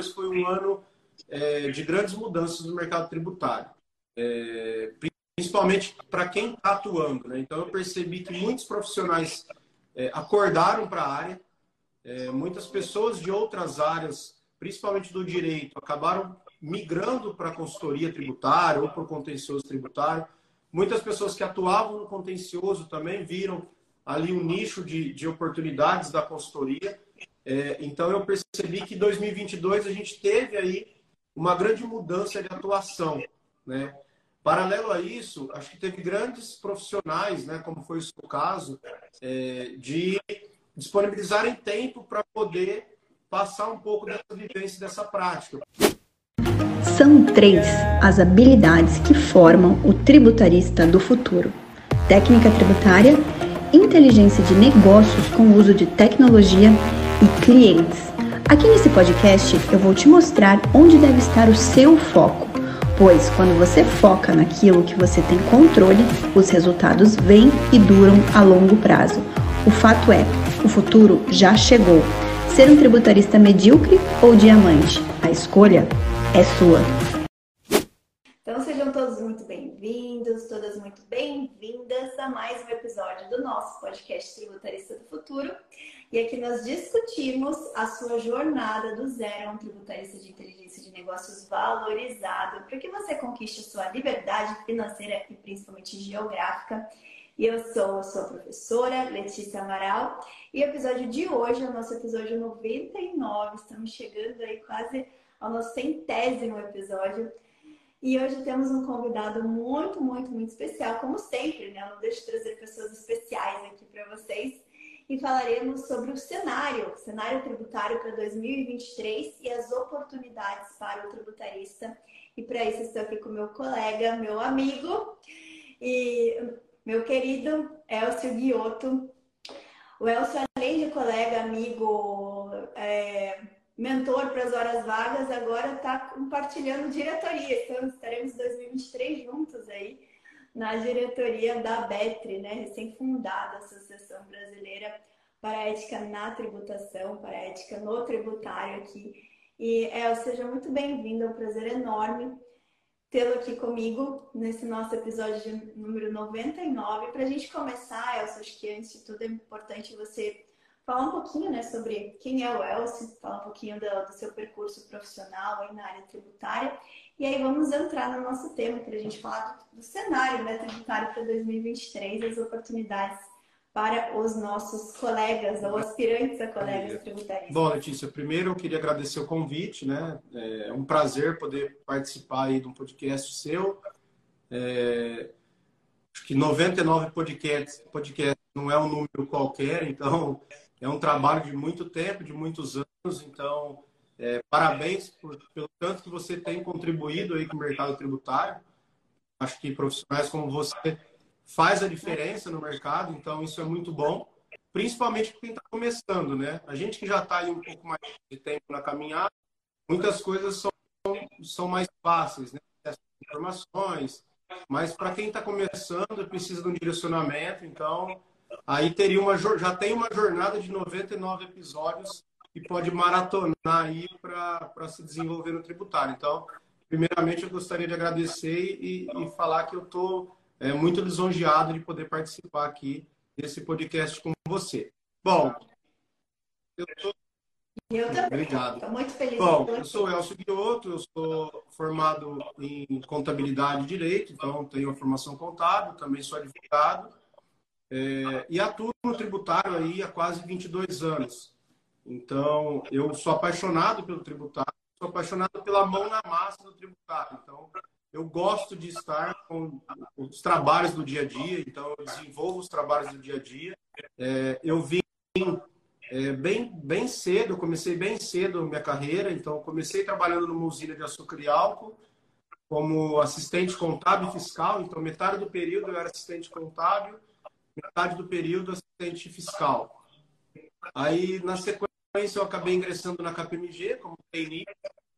2022 foi um ano é, de grandes mudanças no mercado tributário, é, principalmente para quem está atuando. Né? Então, eu percebi que muitos profissionais é, acordaram para a área, é, muitas pessoas de outras áreas, principalmente do direito, acabaram migrando para a consultoria tributária ou para o contencioso tributário. Muitas pessoas que atuavam no contencioso também viram ali um nicho de, de oportunidades da consultoria. É, então, eu percebi que em 2022 a gente teve aí uma grande mudança de atuação. Né? Paralelo a isso, acho que teve grandes profissionais, né, como foi o seu caso, é, de disponibilizarem tempo para poder passar um pouco dessa vivência, dessa prática. São três as habilidades que formam o tributarista do futuro: técnica tributária, inteligência de negócios com uso de tecnologia e clientes. Aqui nesse podcast eu vou te mostrar onde deve estar o seu foco, pois quando você foca naquilo que você tem controle, os resultados vêm e duram a longo prazo. O fato é, o futuro já chegou. Ser um tributarista medíocre ou diamante? A escolha é sua. Então sejam todos muito bem-vindos, todas muito bem-vindas a mais um episódio do nosso podcast Tributarista do Futuro. E aqui nós discutimos a sua jornada do zero a um tributarista de inteligência de negócios valorizado, para que você conquiste a sua liberdade financeira e principalmente geográfica. E eu sou a sua professora, Letícia Amaral, e o episódio de hoje é o nosso episódio 99. Estamos chegando aí quase ao nosso centésimo episódio. E hoje temos um convidado muito, muito, muito especial, como sempre, né? Eu não deixo de trazer pessoas especiais aqui para vocês. E falaremos sobre o cenário, cenário tributário para 2023 e as oportunidades para o tributarista. E para isso estou aqui com meu colega, meu amigo e meu querido Elcio Guiotto. O Elcio, além de colega, amigo, é, mentor para as horas vagas, agora está compartilhando diretoria. Então, estaremos em 2023 juntos aí na diretoria da BETRE, né? recém-fundada Associação Brasileira para a Ética na Tributação, para a Ética no Tributário aqui. E, El, seja muito bem-vindo, é um prazer enorme tê-lo aqui comigo nesse nosso episódio número 99. Para a gente começar, Elcio, acho que antes de tudo é importante você falar um pouquinho né, sobre quem é o Elcio, falar um pouquinho do, do, seu percurso profissional aí na área tributária. E aí vamos entrar no nosso tema para a gente falar do, do cenário né, tributário para 2023, as oportunidades para os nossos colegas ou aspirantes a colegas tributários. Bom, Letícia, primeiro eu queria agradecer o convite, né? É um prazer poder participar aí de um podcast seu. É, acho que 99 podcasts, podcast não é um número qualquer, então é um trabalho de muito tempo, de muitos anos, então é, parabéns por, pelo tanto que você tem contribuído aí com o mercado tributário. Acho que profissionais como você faz a diferença no mercado, então isso é muito bom, principalmente para quem está começando, né? A gente que já está aí um pouco mais de tempo na caminhada, muitas coisas são, são mais fáceis, né? Informações, mas para quem está começando precisa de um direcionamento, então aí teria uma já tem uma jornada de 99 episódios e pode maratonar aí para se desenvolver no tributário. Então, primeiramente eu gostaria de agradecer e, e falar que eu estou é, muito lisonjeado de poder participar aqui desse podcast com você. Bom, eu tô... Eu também. Obrigado. Estou muito feliz. Bom, eu sou Elcio Guioto, eu sou formado em contabilidade e direito, então tenho a formação contábil, também sou advogado. É, e atuo no tributário aí há quase 22 anos. Então, eu sou apaixonado pelo tributário, sou apaixonado pela mão na massa do tributário. Então, eu gosto de estar com os trabalhos do dia a dia, então eu desenvolvo os trabalhos do dia a dia. É, eu vim é, bem, bem cedo, comecei bem cedo a minha carreira, então comecei trabalhando numa usina de açúcar e álcool como assistente contábil fiscal, então metade do período eu era assistente contábil metade do período assistente fiscal. Aí, na sequência, eu acabei ingressando na KPMG como trainee.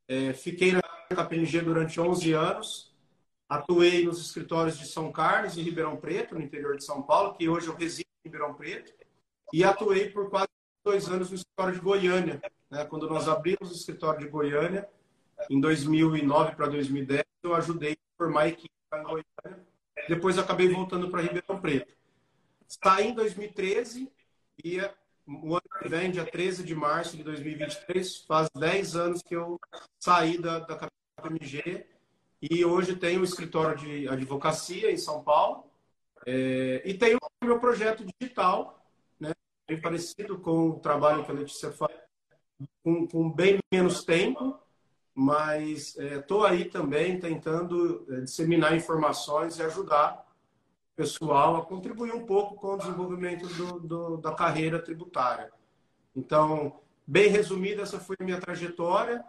É, fiquei na KPMG durante 11 anos. Atuei nos escritórios de São Carlos e Ribeirão Preto, no interior de São Paulo, que hoje eu resido em Ribeirão Preto. E atuei por quase dois anos no escritório de Goiânia, né, quando nós abrimos o escritório de Goiânia, em 2009 para 2010, eu ajudei a formar a equipe em Goiânia. Depois acabei voltando para Ribeirão Preto. Saí em 2013 e o ano que vem, dia 13 de março de 2023, faz 10 anos que eu saí da, da KPMG e hoje tenho um escritório de advocacia em São Paulo é, e tenho o meu projeto digital, né, bem parecido com o trabalho que a Letícia faz, com, com bem menos tempo, mas estou é, aí também tentando é, disseminar informações e ajudar pessoal a contribuir um pouco com o desenvolvimento do, do, da carreira tributária. Então, bem resumida, essa foi a minha trajetória.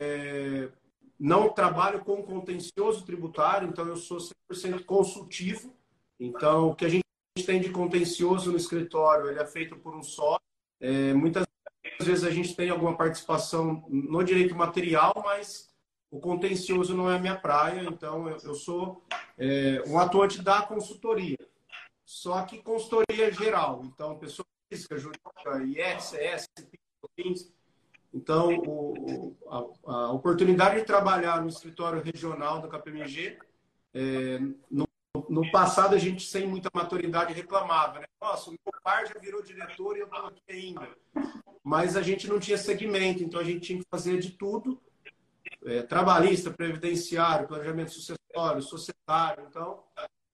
É, não trabalho com contencioso tributário, então eu sou 100% consultivo. Então, o que a gente tem de contencioso no escritório, ele é feito por um só. É, muitas vezes a gente tem alguma participação no direito material, mas o contencioso não é minha praia, então eu, sou é, um atuante da consultoria. Só que consultoria geral, então pessoa física, jurídica, IES, CS, PINs. Então, o, a, a, oportunidade de trabalhar no escritório regional da KPMG, é, no, no, passado a gente sem muita maturidade reclamava, né? Nossa, o meu pai já virou diretor e eu estou aqui ainda mas a gente não tinha segmento, então a gente tinha que fazer de tudo, é, trabalhista, previdenciário, planejamento sucessório, societário. Então,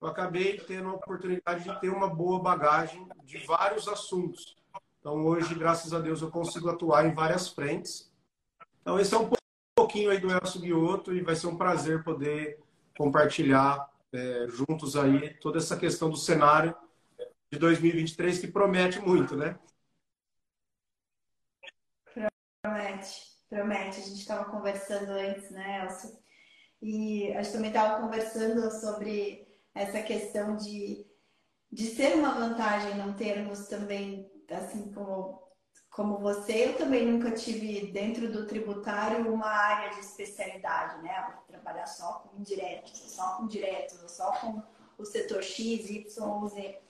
eu acabei tendo a oportunidade de ter uma boa bagagem de vários assuntos. Então, hoje, graças a Deus, eu consigo atuar em várias frentes. Então, esse é um pouquinho aí do Elcio Guioto e vai ser um prazer poder compartilhar é, juntos aí toda essa questão do cenário de 2023 que promete muito, né? Promete, promete. A gente estava conversando antes, né, Elcio? E a gente também estava conversando sobre essa questão de, de ser uma vantagem não termos também, assim como, como você, eu também nunca tive dentro do tributário uma área de especialidade, né? Trabalhar só com indireto, só com direto, só com o setor X, Y, Z.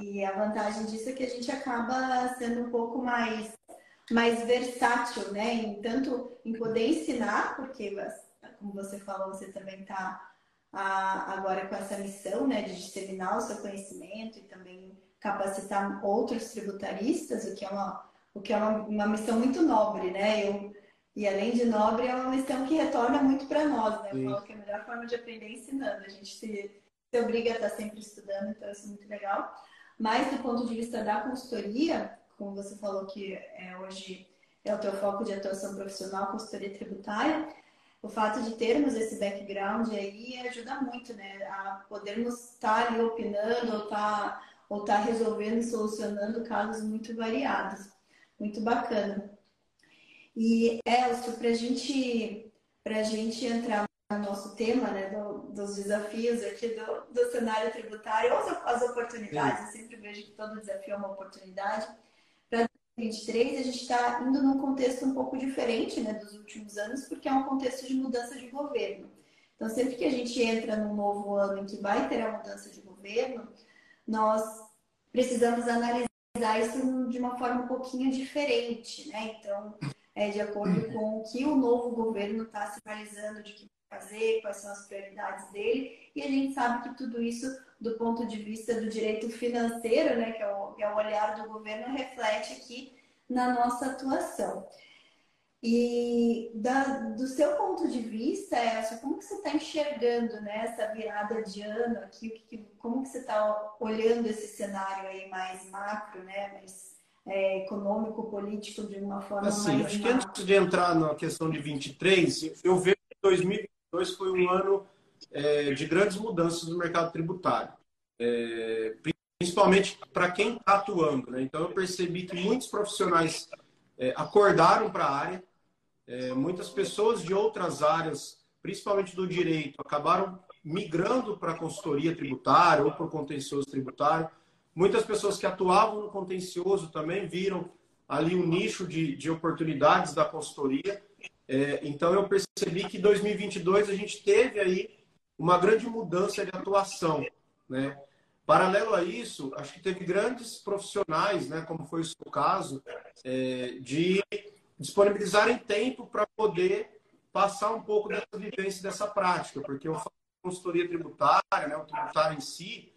E a vantagem disso é que a gente acaba sendo um pouco mais mais versátil, né? Em, tanto em poder ensinar, porque, como você falou, você também está agora com essa missão, né, de disseminar o seu conhecimento e também capacitar outros tributaristas, o que é uma, o que é uma, uma missão muito nobre, né? Eu, e além de nobre, é uma missão que retorna muito para nós, né? Eu Sim. falo que é a melhor forma de aprender é ensinando. A gente se, se obriga a estar sempre estudando, então isso é muito legal. Mas do ponto de vista da consultoria, como você falou que é, hoje é o teu foco de atuação profissional, consultoria tributária, o fato de termos esse background aí ajuda muito, né? A podermos estar ali opinando ou estar, tá, ou tá resolvendo e solucionando casos muito variados. Muito bacana. E, Elcio, para gente, a gente entrar no nosso tema, né, do, dos desafios aqui do, do cenário tributário, ou as oportunidades, eu sempre vejo que todo desafio é uma oportunidade. Para 2023, a gente está indo num contexto um pouco diferente né, dos últimos anos, porque é um contexto de mudança de governo. Então, sempre que a gente entra num novo ano em que vai ter a mudança de governo, nós precisamos analisar isso de uma forma um pouquinho diferente, né? Então, é de acordo com o que o novo governo está sinalizando de que fazer, quais são as prioridades dele, e a gente sabe que tudo isso do ponto de vista do direito financeiro, né, que é o, que é o olhar do governo, reflete aqui na nossa atuação. E da, do seu ponto de vista, Elcio, como que você está enxergando né, essa virada de ano aqui? Que, como que você está olhando esse cenário aí mais macro, né, mais é, econômico, político, de uma forma assim, mais acho macro? que antes de entrar na questão de 23, eu vejo que 2022 foi um ano é, de grandes mudanças no mercado tributário, é, principalmente para quem está atuando. Né? Então, eu percebi que muitos profissionais é, acordaram para a área, é, muitas pessoas de outras áreas, principalmente do direito, acabaram migrando para a consultoria tributária ou para o contencioso tributário. Muitas pessoas que atuavam no contencioso também viram ali um nicho de, de oportunidades da consultoria. É, então, eu percebi que em 2022 a gente teve aí uma grande mudança de atuação, né? Paralelo a isso, acho que teve grandes profissionais, né, como foi o seu caso, é, de disponibilizarem tempo para poder passar um pouco dessa vivência, dessa prática, porque eu faço consultoria tributária, né, o tributário em si,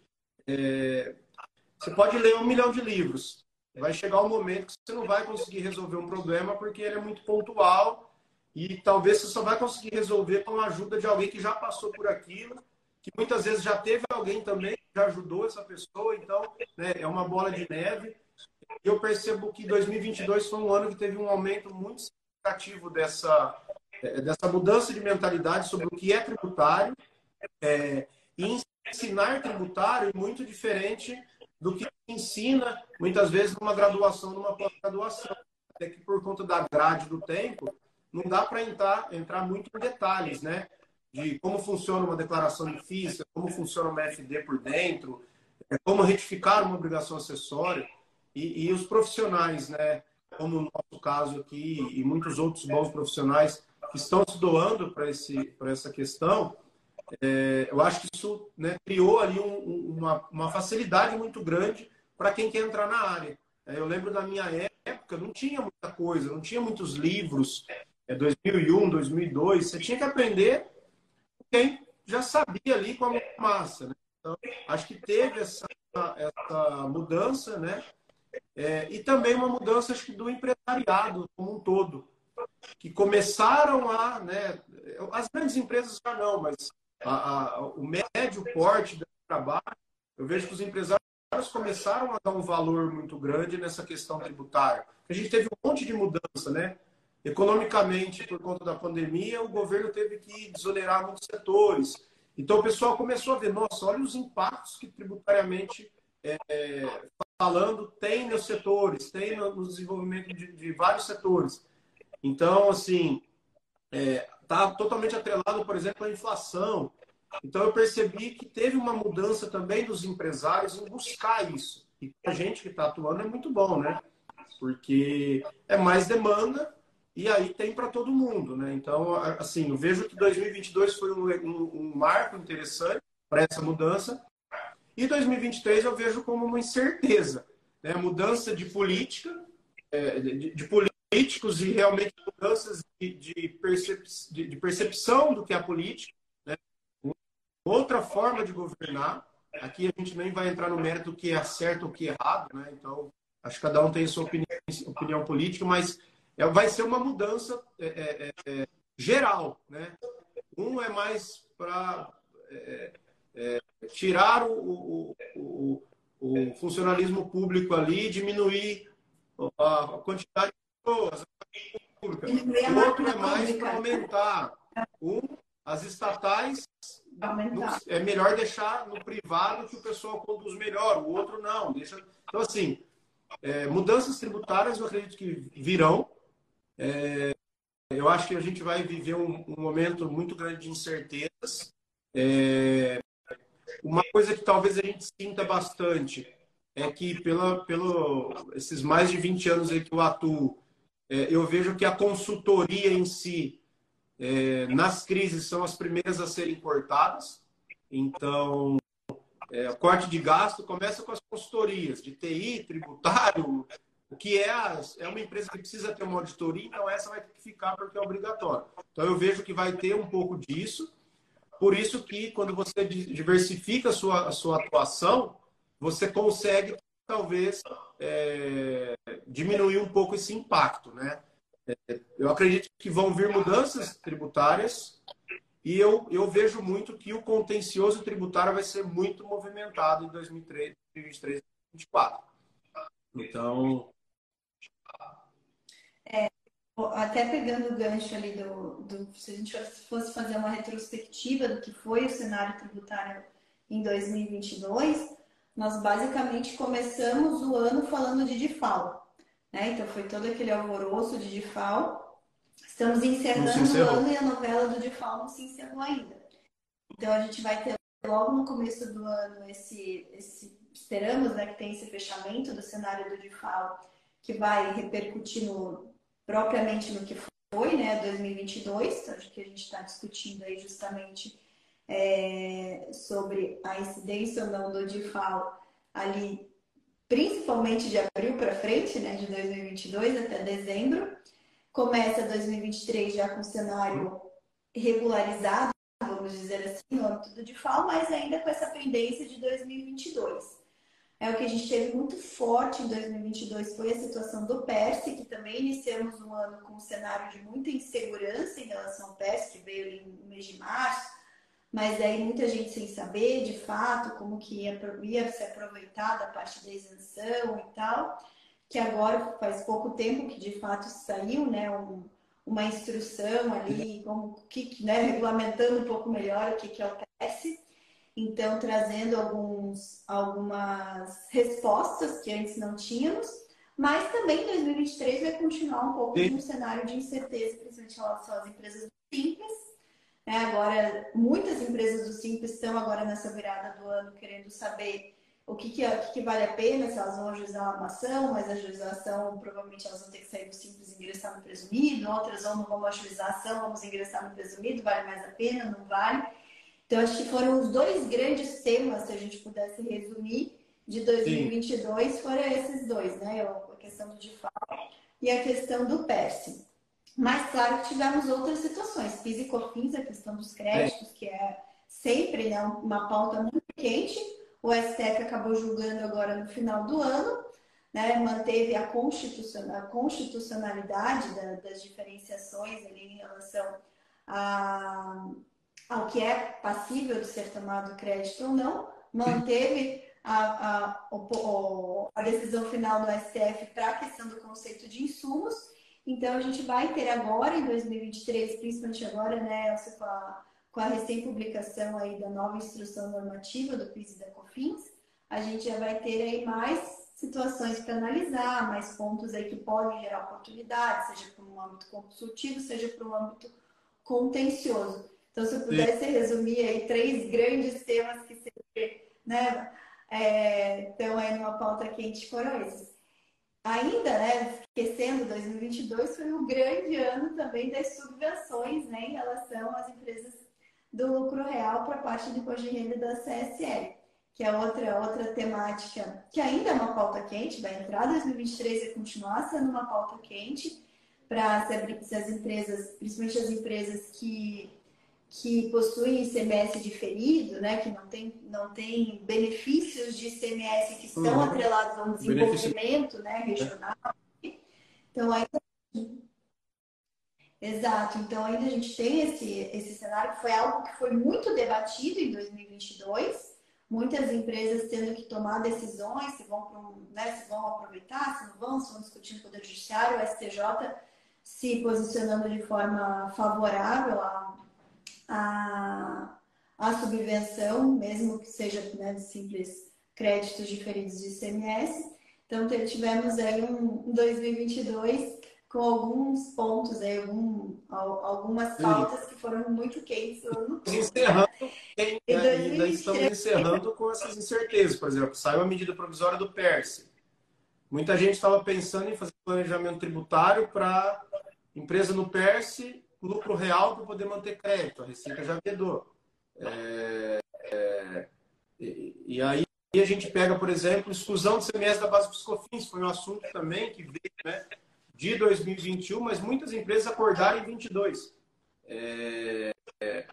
é, você pode ler um milhão de livros, vai chegar um momento que você não vai conseguir resolver um problema porque ele é muito pontual e talvez você só vai conseguir resolver com a ajuda de alguém que já passou por aquilo, que muitas vezes já teve alguém também que já ajudou essa pessoa, então né, é uma bola de neve. Eu percebo que 2022 foi um ano que teve um aumento muito significativo dessa, é, dessa mudança de mentalidade sobre o que é tributário é, e ensinar tributário é muito diferente do que ensina muitas vezes numa graduação, numa pós-graduação. Até que por conta da grade do tempo, não dá para entrar, entrar muito em detalhes, né? De como funciona uma declaração de física, como funciona uma FD por dentro, é, como retificar uma obrigação acessória. E, e os profissionais, né? Como no nosso caso aqui, e muitos outros bons profissionais que estão se doando para essa questão, é, eu acho que isso né, criou ali um, uma, uma facilidade muito grande para quem quer entrar na área. É, eu lembro da minha época, não tinha muita coisa, não tinha muitos livros. É 2001, 2002, você tinha que aprender quem já sabia ali com a massa. Né? Então, acho que teve essa, essa mudança, né? É, e também uma mudança acho que do empresariado como um todo, que começaram a, né? As grandes empresas já não, mas a, a, o médio porte do trabalho, eu vejo que os empresários começaram a dar um valor muito grande nessa questão tributária. A gente teve um monte de mudança, né? Economicamente, por conta da pandemia, o governo teve que desonerar muitos setores. Então, o pessoal começou a ver, nossa, olha os impactos que tributariamente, é, falando, tem nos setores, tem no desenvolvimento de, de vários setores. Então, assim, está é, totalmente atrelado, por exemplo, à inflação. Então, eu percebi que teve uma mudança também dos empresários em buscar isso. E a gente que está atuando é muito bom, né? Porque é mais demanda e aí tem para todo mundo, né? Então, assim, eu vejo que 2022 foi um, um, um marco interessante para essa mudança. E 2023 eu vejo como uma incerteza, né? Mudança de política, é, de, de, políticos e realmente mudanças de, de, percep, de, percepção do que é a política, né? outra forma de governar. Aqui a gente nem vai entrar no mérito que é certo ou que é errado, né? Então, acho que cada um tem sua opinião, opinião política, mas vai ser uma mudança é, é, é, geral, né? Um é mais para é, é, tirar o, o, o, o, funcionalismo público ali, diminuir a quantidade pessoas, pública. O outro é mais para aumentar. Um, as estatais é melhor deixar no privado que o pessoal conduz melhor, o outro não. Deixa... Então, assim, é, mudanças tributárias eu acredito que virão. É, eu acho que a gente vai viver um, um momento muito grande de incertezas. É, uma coisa que talvez a gente sinta bastante é que, pela, pelo esses mais de 20 anos aí que eu atuo, é, eu vejo que a consultoria em si, é, nas crises, são as primeiras a serem cortadas. Então, é, corte de gasto começa com as consultorias de TI, tributário, que é, é uma empresa que precisa ter uma auditoria, então essa vai ter que ficar porque é obrigatório. Então, eu vejo que vai ter um pouco disso. Por isso que, quando você diversifica a sua, a sua atuação, você consegue talvez é, diminuir um pouco esse impacto, né? É, eu acredito que vão vir mudanças tributárias e eu, eu vejo muito que o contencioso tributário vai ser muito movimentado em 2023, 2023 e 2024. Então. Até pegando o gancho ali do, do. Se a gente fosse fazer uma retrospectiva do que foi o cenário tributário em 2022, nós basicamente começamos o ano falando de DIFAL. Né? Então foi todo aquele alvoroço de DIFAL. Estamos encerrando o ano e a novela do DIFAL não se encerrou ainda. Então a gente vai ter logo no começo do ano esse, esse esperamos né, que tenha esse fechamento do cenário do DIFAL que vai repercutir no, propriamente no que foi, né, 2022, então, que a gente está discutindo aí justamente é, sobre a incidência ou não do DIFAL ali, principalmente de abril para frente, né, de 2022 até dezembro. começa 2023 já com cenário regularizado, vamos dizer assim, no âmbito de FAO, mas ainda com essa pendência de 2022. É o que a gente teve muito forte em 2022 foi a situação do PERS, que também iniciamos um ano com um cenário de muita insegurança em relação ao PERS, que veio no mês de março, mas aí muita gente sem saber de fato como que ia, ia se aproveitar da parte da isenção e tal, que agora faz pouco tempo que de fato saiu, né, um, uma instrução ali, como que, né, regulamentando um pouco melhor o que, que é o PERS então trazendo alguns, algumas respostas que antes não tínhamos, mas também 2023 vai continuar um pouco Sim. um cenário de incerteza, principalmente em relação às empresas simples. Né? Agora, muitas empresas do Simples estão agora nessa virada do ano querendo saber o que, que, é, o que, que vale a pena, se elas vão ajuizar uma ação, mas a ajuização provavelmente elas vão ter que sair do Simples e ingressar no presumido, outras ou não vamos ajuizar a ação, vamos ingressar no presumido, vale mais a pena, não vale. Então, acho que foram os dois grandes temas, se a gente pudesse resumir, de 2022, Sim. foram esses dois, né? A questão do DIFAL e a questão do PERS. Mas, claro tivemos outras situações. PIS e COFINS, a questão dos créditos, é. que é sempre né, uma pauta muito quente. O STF acabou julgando agora no final do ano, né, manteve a, constitucionalidade das diferenciações ali em relação a ao que é passível de ser tomado crédito ou não, manteve a, a, a decisão final do STF para a questão do conceito de insumos. Então, a gente vai ter agora, em 2023, principalmente agora, né, com a, com a recém-publicação aí da nova instrução normativa do PIS e da COFINS, a gente já vai ter aí mais situações para analisar, mais pontos aí que podem gerar oportunidades, seja para um âmbito consultivo, seja para um âmbito contencioso. Então, se eu pudesse Sim. resumir aí três grandes temas que sempre, né, é, estão aí numa pauta quente foram esses. Ainda, né, esquecendo, 2022 foi um grande ano também das subvenções, né, em relação às empresas do lucro real para a parte de imposto de renda da CSL, que é outra, outra temática que ainda é uma pauta quente, vai entrar 2023 e continuar sendo uma pauta quente para se as empresas, principalmente as empresas que que possuem ICMS diferido, né, que não tem, não tem benefícios de ICMS que estão uhum. atrelados a um desenvolvimento né, regional. Então, ainda... Exato. Então, ainda a gente tem esse, esse cenário que foi algo que foi muito debatido em 2022. Muitas empresas tendo que tomar decisões se vão, um, né, se vão aproveitar, se não vão, se vão discutir no Poder Judiciário, o STJ se posicionando de forma favorável a a, a subvenção, mesmo que seja né, de simples créditos diferidos de ICMS. Então, tivemos aí um 2022 com alguns pontos, aí, algum, algumas pautas que foram muito quentes. Encerrando, tem, ainda estamos encerrando com essas incertezas. Por exemplo, saiu a medida provisória do PERSE. Muita gente estava pensando em fazer planejamento tributário para empresa no PERSE lucro real para poder manter crédito. A Receita já vedou. É, é, e, e, aí a gente pega, por exemplo, exclusão de CMS da base dos COFINS, foi um assunto também que veio né, de 2021, mas muitas empresas acordaram em 2022. É, é,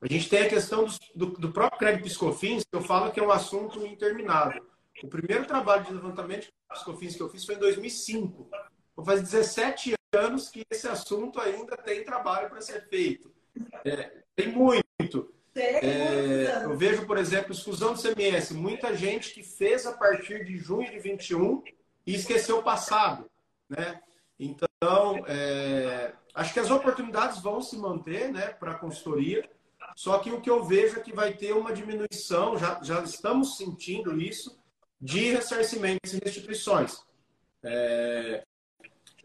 a gente tem a questão do, do, do próprio crédito PiscoFins, que eu falo que é um assunto interminável. O primeiro trabalho de levantamento de PiscoFins que eu fiz foi em 2005. Vou fazer 17 anos que esse assunto ainda tem trabalho para ser feito. É, tem muito. É, eu vejo, por exemplo, exclusão do CMS. Muita gente que fez a partir de junho de 21 e esqueceu o passado. Né? Então, é, acho que as oportunidades vão se manter né, para a consultoria. Só que o que eu vejo é que vai ter uma diminuição, já, já estamos sentindo isso, de ressarcimentos e restituições. É,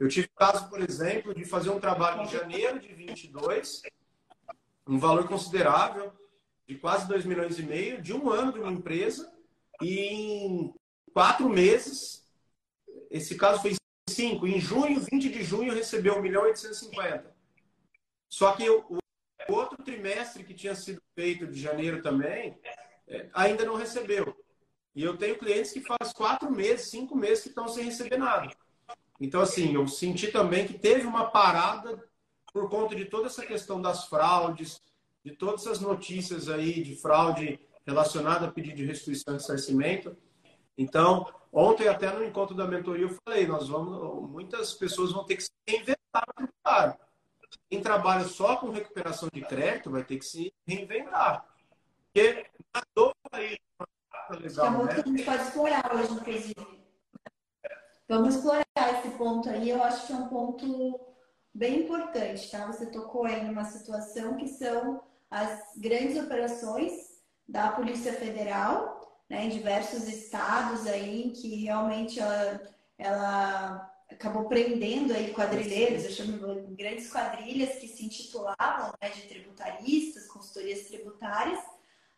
eu tive caso, por exemplo, de fazer um trabalho em janeiro de 22, um valor considerável, de quase 2 milhões e meio, de um ano de uma empresa, e em quatro meses, esse caso foi cinco, em junho, 20 de junho, recebeu 1 milhão e 850. Só que o, o outro trimestre que tinha sido feito de janeiro também, é, ainda não recebeu. E eu tenho clientes que faz quatro meses, cinco meses que estão sem receber nada. Então, assim, eu senti também que teve uma parada por conta de toda essa questão das fraudes, de todas essas notícias aí de fraude relacionada a pedido de restituição e ressarcimento. Então, ontem até no encontro da mentoria eu falei, nós vamos, muitas pessoas vão ter que se reinventar tributário. Quem trabalha só com recuperação de crédito vai ter que se reinventar. Porque nadou aí. Legal, é né? que a gente pode explorar hoje, inclusive. Vamos explorar esse ponto aí. Eu acho que é um ponto bem importante, tá? Você tocou aí numa situação que são as grandes operações da Polícia Federal, né, em diversos estados aí, que realmente ela, ela acabou prendendo aí quadrilheiros, eu chamo de grandes quadrilhas que se intitulavam né, de tributaristas, consultorias tributárias,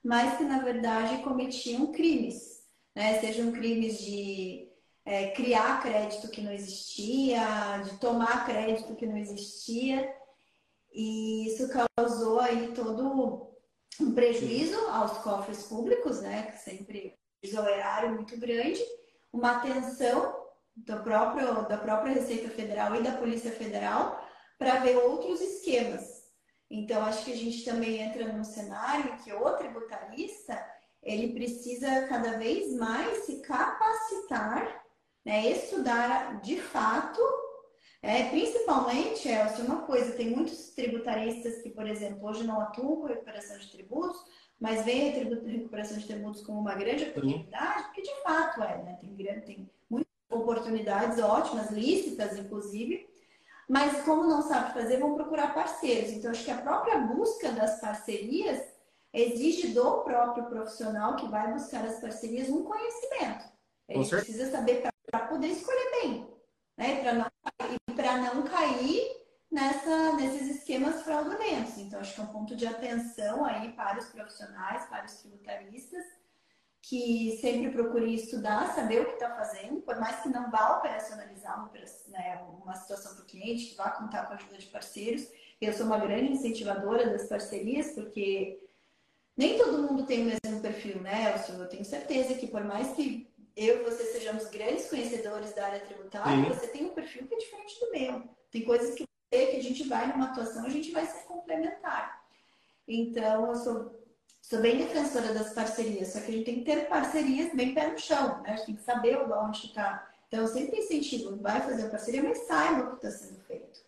mas que na verdade cometiam crimes, né? Sejam crimes de é, criar crédito que não existia, de tomar crédito que não existia, e isso causou aí todo um prejuízo aos cofres públicos, né? Que sempre um erário muito grande, uma atenção do próprio, da própria Receita Federal e da Polícia Federal para ver outros esquemas. Então, acho que a gente também entra num cenário que o tributarista ele precisa cada vez mais se capacitar, né, estudar de fato, é, principalmente, é uma coisa, tem muitos tributaristas que, por exemplo, hoje não atuam com recuperação de tributos, mas veem a recuperação de tributos como uma grande oportunidade, porque de fato é, né? Tem, tem muitas oportunidades ótimas, lícitas, inclusive, mas como não sabe fazer, vão procurar parceiros. Então, acho que a própria busca das parcerias exige do próprio profissional que vai buscar as parcerias um conhecimento. Ele precisa saber para poder escolher bem, né? Para não, não cair nessa, nesses esquemas fraudulentos. Então, acho que é um ponto de atenção aí para os profissionais, para os tributaristas, que sempre procurem estudar, saber o que está fazendo, por mais que não vá operacionalizar uma, né, uma situação para o cliente, que vá contar com a ajuda de parceiros. Eu sou uma grande incentivadora das parcerias, porque nem todo mundo tem o mesmo perfil, né, Elcio? Eu tenho certeza que por mais que eu e você sejamos grandes conhecedores da área tributária, Sim. você tem um perfil que é diferente do meu. Tem coisas que, que a gente vai numa atuação, a gente vai ser complementar. Então, eu sou sou bem defensora das parcerias, só que a gente tem que ter parcerias bem pé no chão, né? A gente tem que saber onde está. Então, eu sempre incentivo, vai fazer a parceria, mas saiba o que está sendo feito.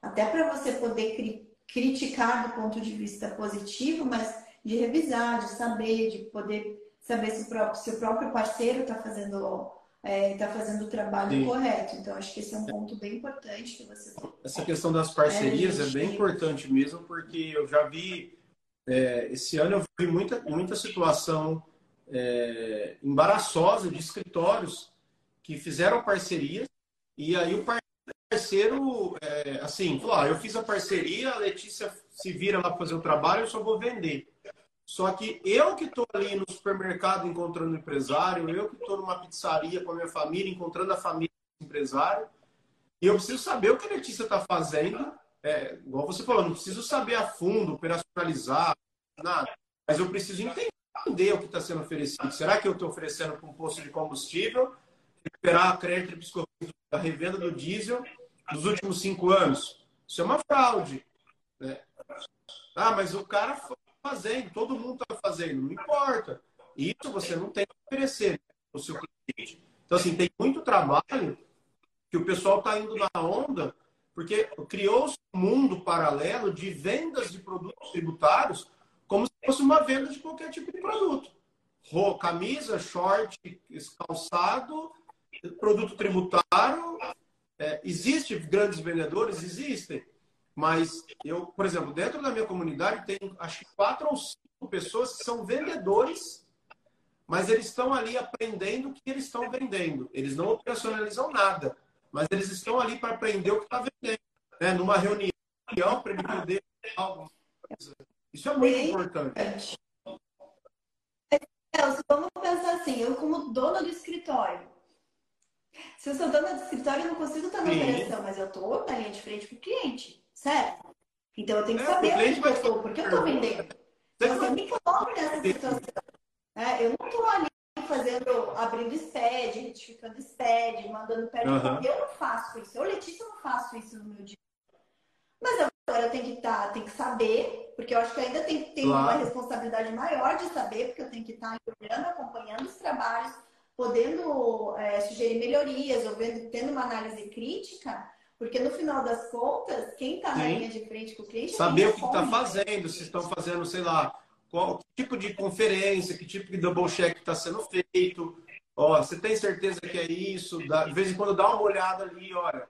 Até para você poder cri criticar do ponto de vista positivo, mas de revisar, de saber, de poder saber se o próprio, se o próprio parceiro está fazendo é, tá fazendo o trabalho Sim. correto. Então, acho que esse é um ponto bem importante que você. Essa questão das parcerias é, é bem importante mesmo, porque eu já vi é, esse ano eu vi muita, muita situação é, embaraçosa de escritórios que fizeram parcerias e aí o parceiro, é, assim, falou: ah, eu fiz a parceria, a Letícia se vira lá para fazer o trabalho, eu só vou vender. Só que eu que estou ali no supermercado encontrando empresário, eu que estou numa pizzaria com a minha família, encontrando a família do empresário, e eu preciso saber o que a Letícia está fazendo é, igual você falou, não preciso saber a fundo, operacionalizar, nada. Mas eu preciso entender o que está sendo oferecido. Será que eu estou oferecendo com um posto de combustível, recuperar crédito da revenda do diesel nos últimos cinco anos? Isso é uma fraude. Né? Ah, mas o cara fazendo, todo mundo está fazendo, não importa. Isso você não tem que oferecer para o seu cliente. Então, assim, tem muito trabalho que o pessoal está indo na onda porque criou-se um mundo paralelo de vendas de produtos tributários como se fosse uma venda de qualquer tipo de produto. Camisa, short, calçado, produto tributário. É, Existem grandes vendedores? Existem. Mas eu, por exemplo, dentro da minha comunidade tem acho que quatro ou cinco pessoas que são vendedores, mas eles estão ali aprendendo o que eles estão vendendo. Eles não operacionalizam nada mas eles estão ali para aprender o que está vendendo. Né? Numa reunião, para ele poder algo. Isso é muito importante. vamos pensar assim, eu como dona do escritório, se eu sou dona do escritório, eu não consigo estar na Sim. operação, mas eu estou na linha de frente com o cliente, certo? Então eu tenho que é, saber onde eu estou, porque eu estou vendendo. Então eu me coloco nessa situação. É, eu não estou ali fazendo, abrindo SPED, retificando SPED, mandando pé uhum. Eu não faço isso. Eu, Letícia, não faço isso no meu dia. Mas agora eu tenho que estar, tá, tenho que saber, porque eu acho que ainda tem, tem claro. uma responsabilidade maior de saber, porque eu tenho que estar tá olhando, acompanhando os trabalhos, podendo é, sugerir melhorias, ou vendo, tendo uma análise crítica, porque no final das contas, quem está na linha de frente com o cliente. Saber o que está fazendo, se estão fazendo, sei lá, qual tipo de conferência, que tipo de double check está sendo feito. Ó, você tem certeza que é isso? de vez em quando dá uma olhada ali, olha.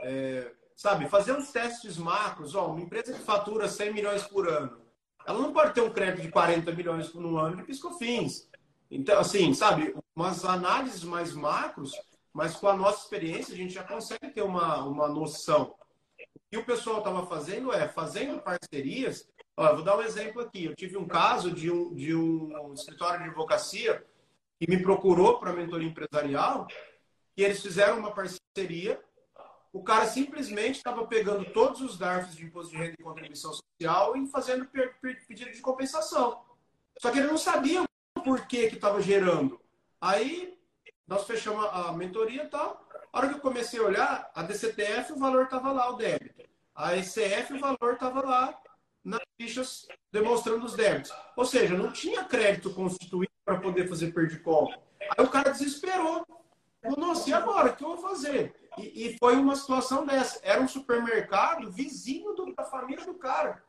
É, sabe, fazer uns testes macros. Ó, uma empresa que fatura 100 milhões por ano, ela não pode ter um crédito de 40 milhões no ano de piscofins. Então, assim, sabe, umas análises mais macros, mas com a nossa experiência a gente já consegue ter uma, uma noção. O que o pessoal estava fazendo é fazendo parcerias Ó, vou dar um exemplo aqui. Eu tive um caso de um, de um escritório de advocacia que me procurou para mentoria empresarial e eles fizeram uma parceria. O cara simplesmente estava pegando todos os DARFs de imposto de renda e contribuição social e fazendo pedido de compensação. Só que ele não sabia o porquê que estava gerando. Aí nós fechamos a mentoria e tal. A hora que eu comecei a olhar, a DCTF, o valor estava lá, o débito. A ECF, o valor estava lá, nas fichas demonstrando os débitos. Ou seja, não tinha crédito constituído para poder fazer perdicol. Aí o cara desesperou. Falou, nossa, e agora? O que eu vou fazer? E, e, foi uma situação dessa. Era um supermercado vizinho do, da família do cara.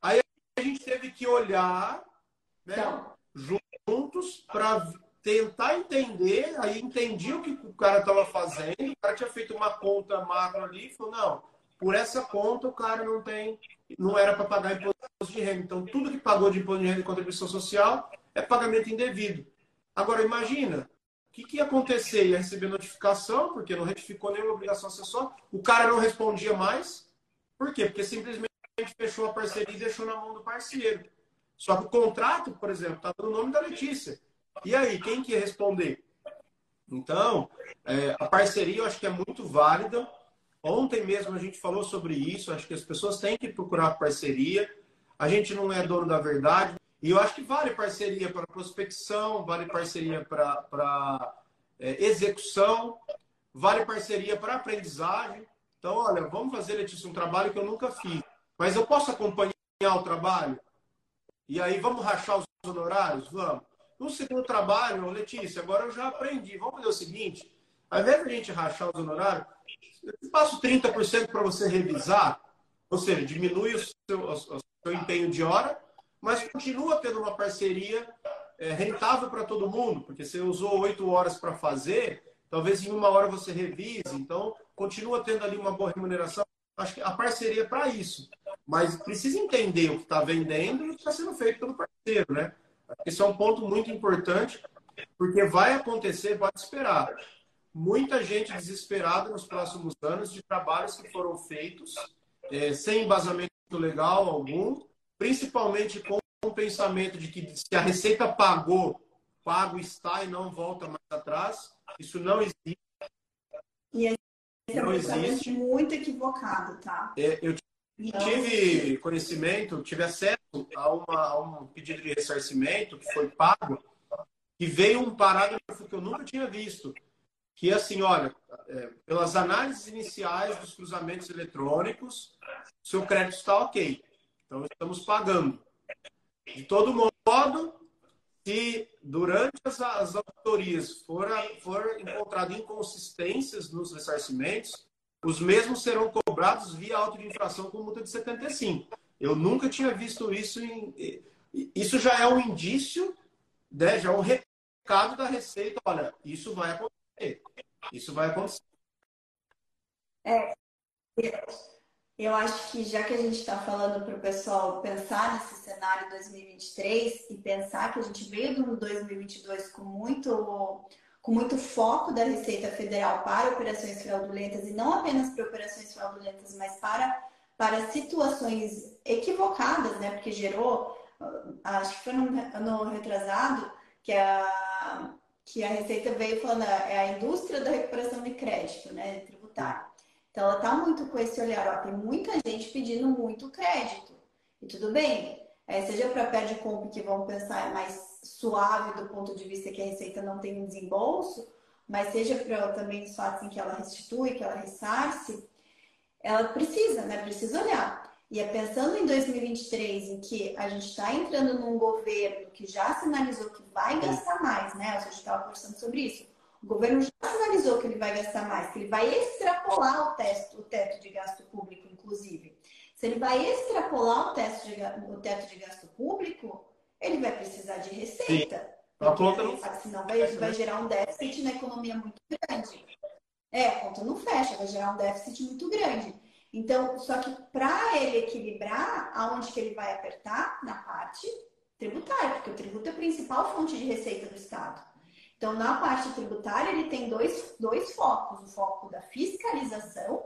Aí a gente teve que olhar né, juntos para tentar entender. Aí entendi o que o cara estava fazendo. O cara tinha feito uma conta macro ali e falou, não, por essa conta o cara não tem não era para pagar imposto de renda. Então, tudo que pagou de imposto de renda e contribuição social é pagamento indevido. Agora, imagina, o que, que ia acontecer? Ia receber notificação, porque não retificou nenhuma obrigação acessória, o cara não respondia mais. Por quê? Porque simplesmente fechou a parceria e deixou na mão do parceiro. Só que o contrato, por exemplo, estava no nome da Letícia. E aí, quem que ia responder? Então, é, a parceria eu acho que é muito válida. Ontem mesmo a gente falou sobre isso. Acho que as pessoas têm que procurar parceria. A gente não é dono da verdade. E eu acho que vale parceria para prospecção, vale parceria para é, execução, vale parceria para aprendizagem. Então, olha, vamos fazer, Letícia, um trabalho que eu nunca fiz. Mas eu posso acompanhar o trabalho? E aí, vamos rachar os honorários? Vamos. No segundo trabalho, Letícia, agora eu já aprendi. Vamos fazer o seguinte: ao invés de a gente rachar os honorários, eu passo 30% para você revisar, ou seja, diminui o seu, o seu, empenho de hora, mas continua tendo uma parceria é, rentável para todo mundo, porque você usou oito horas para fazer, talvez em uma hora você revise, então continua tendo ali uma boa remuneração. Acho que a parceria é para isso, mas precisa entender o que está vendendo e o que está sendo feito pelo parceiro, né? Esse é um ponto muito importante, porque vai acontecer, pode esperar muita gente desesperada nos próximos anos de trabalhos que foram feitos é, sem embasamento legal algum, principalmente com o pensamento de que se a Receita pagou, pago está e não volta mais atrás. Isso não existe. E esse é um existe. muito equivocado, tá? É, eu tive conhecimento, tive acesso a, uma, a um pedido de ressarcimento que foi pago, e veio um parágrafo que eu nunca tinha visto que assim, olha, é, pelas análises iniciais dos cruzamentos eletrônicos, seu crédito está ok. Então estamos pagando. De todo modo, se durante as, as auditorias for, for encontrado inconsistências nos ressarcimentos, os mesmos serão cobrados via auto de infração com multa de 75. Eu nunca tinha visto isso. Em, isso já é um indício, né, já é um recado da Receita. Olha, isso vai acontecer isso vai acontecer. É, eu acho que já que a gente está falando para o pessoal pensar nesse cenário 2023 e pensar que a gente veio do 2022 com muito, com muito foco da Receita Federal para operações fraudulentas e não apenas para operações fraudulentas, mas para, para situações equivocadas, né? Porque gerou, acho que foi no, no retrasado, que a que a Receita veio falando, é a indústria da recuperação de crédito, né, tributário. Então, ela está muito com esse olhar, ó, tem muita gente pedindo muito crédito. E tudo bem, é, seja para pé de compra que vão pensar mais suave do ponto de vista que a Receita não tem um desembolso, mas seja para também os fatos em que ela restitui, que ela ressarce, ela precisa, né? Precisa olhar. E é pensando em 2023, em que a gente está entrando num governo que já sinalizou que vai gastar mais, né? A gente estava conversando sobre isso. O governo já sinalizou que ele vai gastar mais, que ele vai extrapolar o teto, o teto de gasto público, inclusive. Se ele vai extrapolar o teto de, o teto de gasto público, precisar de receita. Sim. Conta não Senão vai, vai gerar um déficit na economia muito grande. É, a conta não fecha, vai gerar um déficit muito grande. Então, só que para ele equilibrar, aonde que ele vai apertar? Na parte tributária, porque o tributo é a principal fonte de receita do Estado. Então, na parte tributária, ele tem dois, dois focos: o foco da fiscalização,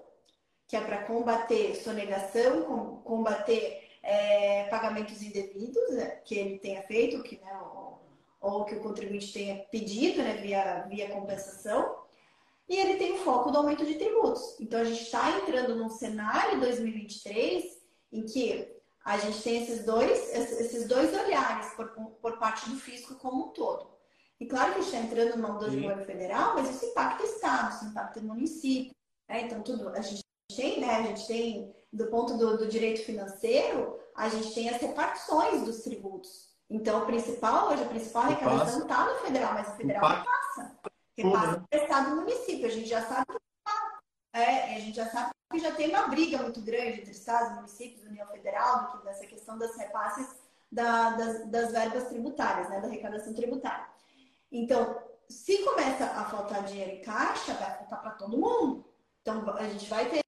que é para combater sonegação, combater é, pagamentos indevidos né, que ele tenha feito, que, né, ou, ou, que o contribuinte tenha pedido né, via, via compensação. E ele tem o foco do aumento de tributos. Então, a gente está entrando num cenário 2023 em que a gente tem esses dois, esses dois olhares por, por parte do fisco como um todo. E claro que a gente está entrando no mão do governo federal, mas isso impacta o Estado, isso impacta o município. Né? Então, tudo, a gente tem, né? A gente tem, do ponto do, do direito financeiro, a gente tem as repartições dos tributos. Então, o principal, hoje, a principal arrecadação está no federal, mas o federal não passa. Repassa para o Estado e município. A gente já sabe que é, a gente já sabe que já tem uma briga muito grande entre Estados, municípios, União Federal, que dessa questão das repasses da, das, das verbas tributárias, né, da arrecadação tributária. Então, se começa a faltar dinheiro em caixa, vai faltar para todo mundo. Então, a gente vai ter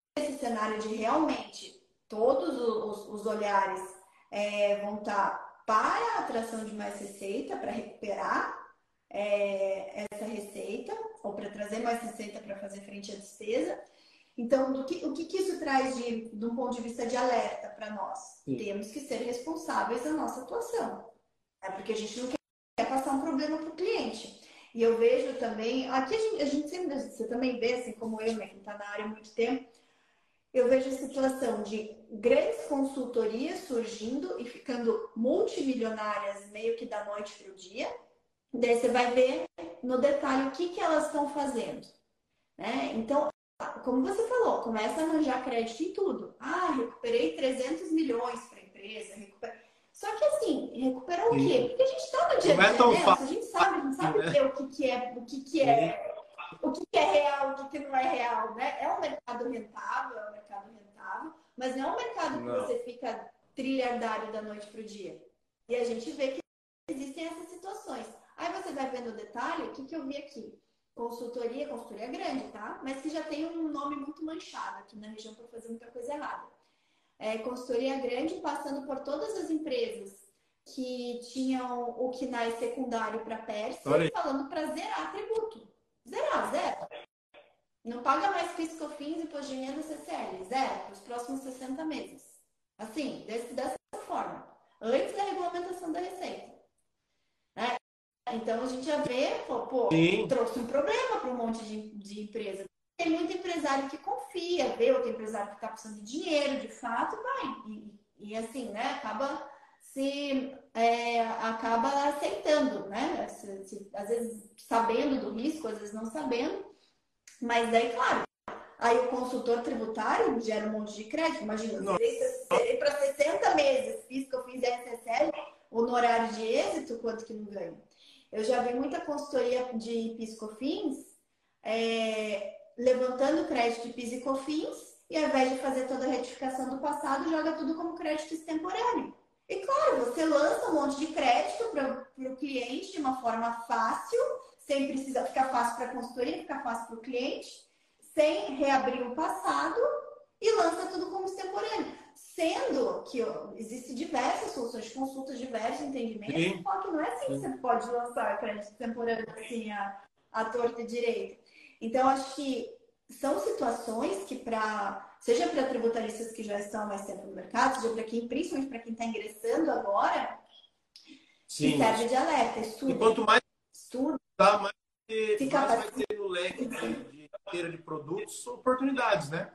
cenário de realmente todos os, os olhares é, vão estar para a atração de mais receita, para recuperar é, essa receita, ou para trazer mais receita para fazer frente à despesa. Então, do que, o que, que isso traz de, de um ponto de vista de alerta para nós? Sim. Temos que ser responsáveis da nossa atuação. É porque a gente não quer passar um problema para o cliente. E eu vejo também, aqui a gente, a gente sempre, você também vê, assim como eu, né, que está na área há muito tempo, eu vejo a situação de grandes consultorias surgindo e ficando multimilionárias meio que da noite para o dia, Daí você vai ver no detalhe o que, que elas estão fazendo. Né? Então, como você falou, começa a arranjar crédito em tudo. Ah, recuperei 300 milhões para a empresa. Só que assim, recuperar o quê? Porque a gente está no dia a é dia, né? a gente sabe, a gente sabe né? o que, que é, o que, que é, o que, é real, o que, não é real, né? É um mercado rentável, é um mercado rentável, mas não é um mercado que você fica trilhardário da noite para o dia. E a gente vê que existem essas situações. Aí você vai vendo o detalhe, o que, que eu vi aqui? Consultoria, consultoria grande, tá? Mas que já tem um nome muito manchado aqui na região para fazer muita coisa errada. É, consultoria grande passando por todas as empresas que tinham o KNAI secundário para Pérsia, falando para zerar tributo. Zerar, zero. Não paga mais piscofins, imposto de renda CCL, zero, para os próximos 60 meses. Assim, desse, dessa forma. Antes da regulamentação da Receita. Então a gente já vê, pô, pô trouxe um problema para um monte de, de empresa. Tem muito empresário que confia, vê outro empresário que está precisando de dinheiro, de fato, vai. E, e assim, né, acaba se é, acaba aceitando, né? Se, se, às vezes sabendo do risco, às vezes não sabendo. Mas daí, claro, aí o consultor tributário gera um monte de crédito. Imagina, serei para 60 meses, fiz que eu fiz SSL, honorário de êxito, quanto que não ganho? Eu já vi muita consultoria de PIS/COFINS é, levantando crédito de PIS e COFINS e ao invés de fazer toda a retificação do passado, joga tudo como crédito extemporâneo. E claro, você lança um monte de crédito para o cliente de uma forma fácil, sem precisar ficar fácil para a consultoria, ficar fácil para o cliente, sem reabrir o passado e lança tudo como extemporâneo. Sendo que existem diversas soluções de consultas, diversos entendimentos, só que não é assim que você pode lançar crédito temporâneo assim, a, a torta direita. Então, acho que são situações que, para seja para tributaristas que já estão há mais tempo no mercado, seja para quem, principalmente para quem está ingressando agora, Sim. que serve de alerta. Estuda. E quanto mais estuda, tá, mais, Fica mais vai ter no leque de, de, de produtos oportunidades, né?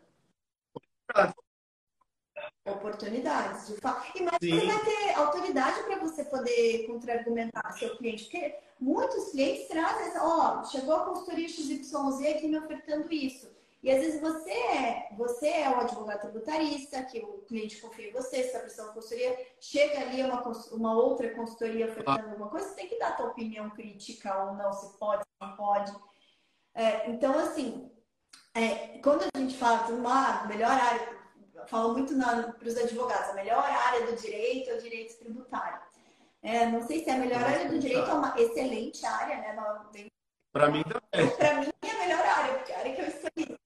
oportunidades de falar. E mas Sim. você vai ter autoridade para você poder contra-argumentar seu cliente, porque muitos clientes trazem, ó, oh, chegou a consultoria XYZ aqui me ofertando isso. E às vezes você é, você é o advogado tributarista, que o cliente confia em você, você está prestando consultoria, chega ali uma, uma outra consultoria ofertando alguma coisa, você tem que dar a tua opinião crítica ou não, se pode, se não pode. É, então, assim, é, quando a gente fala de uma melhor área, falo muito para os advogados, a melhor área do direito é o direito tributário. É, não sei se é a melhor área do direito é uma excelente área, né? Para mim também. Para mim é a melhor área, porque é a área que eu escolhi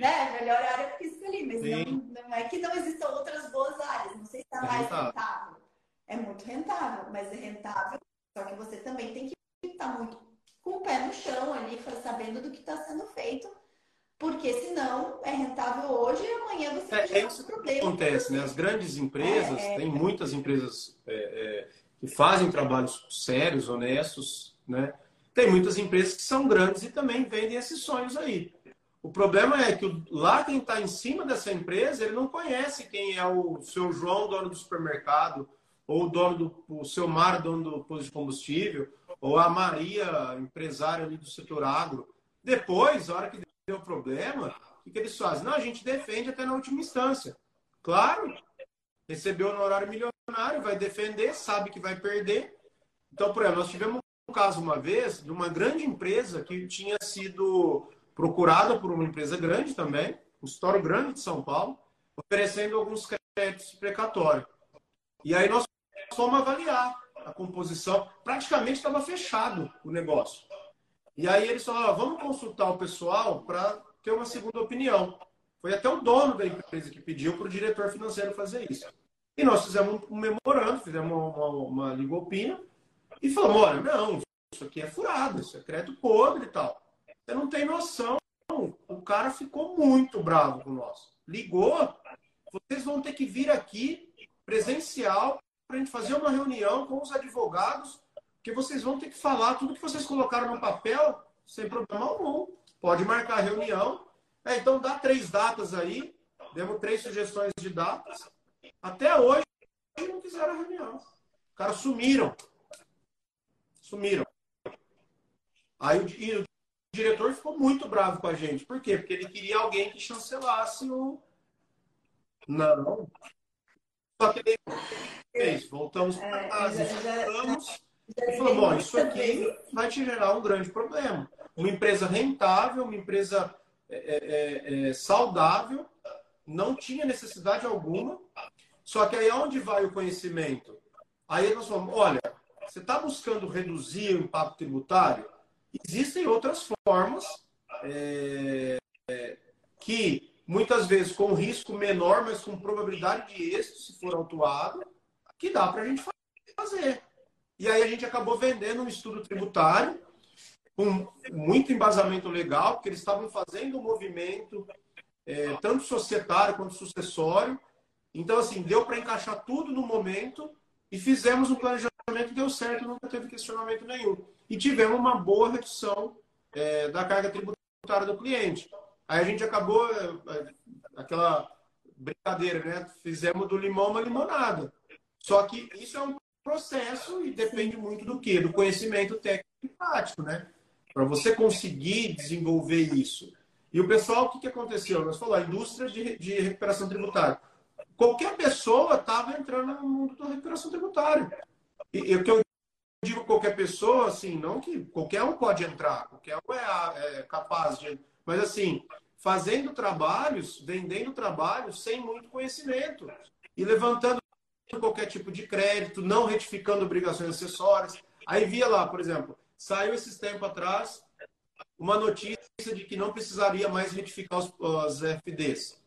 né? Melhor área que escolhi, mas não, não, é que não existam outras boas áreas. Não sei se está é mais rentável. rentável. É muito rentável, mas é rentável. Só que você também tem que estar muito com o pé no chão ali, sabendo do que está sendo feito. Porque senão é rentável hoje e amanhã você é, é isso que acontece, né? As grandes empresas, é, é, tem muitas empresas é, é, que fazem trabalhos sérios, honestos, né? Tem muitas empresas que são grandes e também vendem esses sonhos aí. O problema é que lá quem está em cima dessa empresa, ele não conhece quem é o seu João, dono do supermercado, ou o dono do o seu Mar, dono do posto de combustível, ou a Maria, empresária ali do setor agro. Depois, a hora que deu problema, o que, eles fazem? Não, a gente defende até na última instância. Claro, recebeu no horário milionário, vai defender, sabe que vai perder. Então, por exemplo, nós tivemos um caso uma vez de uma grande empresa que tinha sido procurada por uma empresa grande também, um histórico grande de São Paulo, oferecendo alguns créditos precatórios. E aí nós fomos avaliar a composição. Praticamente estava fechado o negócio. E aí eles falaram, vamos consultar o pessoal para ter uma segunda opinião. Foi até o dono da empresa que pediu para o diretor financeiro fazer isso. E nós fizemos um memorando, fizemos uma, uma, uma ligopina e falamos, olha, não, isso aqui é furado, isso é crédito podre e tal. Você não tem noção. O cara ficou muito bravo com nós. Ligou. Vocês vão ter que vir aqui presencial para a gente fazer uma reunião com os advogados, que vocês vão ter que falar tudo que vocês colocaram no papel, sem problema algum. Pode marcar a reunião. É, então dá três datas aí. Demos três sugestões de datas. Até hoje não fizeram a reunião. Os caras sumiram. Sumiram. Aí o, o diretor ficou muito bravo com a gente. Por quê? Porque ele queria alguém que chancelasse o. Não. Só que ele fez. Voltamos para é, casa, voltamos. E falou: bom, isso aqui vai te gerar um grande problema. Uma empresa rentável, uma empresa é, é, é, é saudável, não tinha necessidade alguma. Só que aí onde vai o conhecimento? Aí nós falamos: olha, você está buscando reduzir o impacto tributário? Existem outras formas é, é, que, muitas vezes, com risco menor, mas com probabilidade de êxito, se for autuado, que dá para a gente fazer. E aí a gente acabou vendendo um estudo tributário com muito embasamento legal, porque eles estavam fazendo um movimento é, tanto societário quanto sucessório. Então, assim, deu para encaixar tudo no momento e fizemos um planejamento deu certo, nunca teve questionamento nenhum e tivemos uma boa redução é, da carga tributária do cliente. Aí a gente acabou é, é, aquela brincadeira, né? Fizemos do limão uma limonada. Só que isso é um processo e depende muito do que? Do conhecimento técnico e prático, né? Para você conseguir desenvolver isso. E o pessoal, o que, que aconteceu? Nós falamos, a indústria de, de recuperação tributária. Qualquer pessoa estava entrando no mundo da recuperação tributária. E, o que eu digo qualquer pessoa, assim, não que qualquer um pode entrar, qualquer um é, é capaz de. Mas, assim, fazendo trabalhos, vendendo trabalhos sem muito conhecimento e levantando qualquer tipo de crédito, não retificando obrigações acessórias. Aí via lá, por exemplo, saiu esses tempos atrás uma notícia de que não precisaria mais retificar os, os FDs.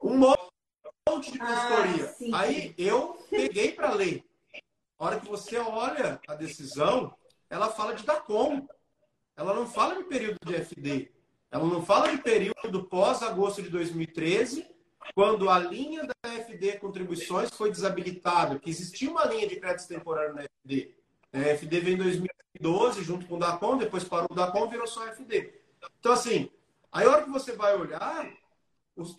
Um monte de consultoria. Ah, Aí eu peguei para ler. A hora que você olha a decisão, ela fala de DACOM. Ela não fala de período de FD. Ela não fala de período pós-agosto de 2013, quando a linha da FD contribuições foi desabilitada, que existia uma linha de crédito temporário na FD. A FD veio em 2012, junto com o DACOM, depois parou o DACOM virou só FD. Então, assim, aí a hora que você vai olhar,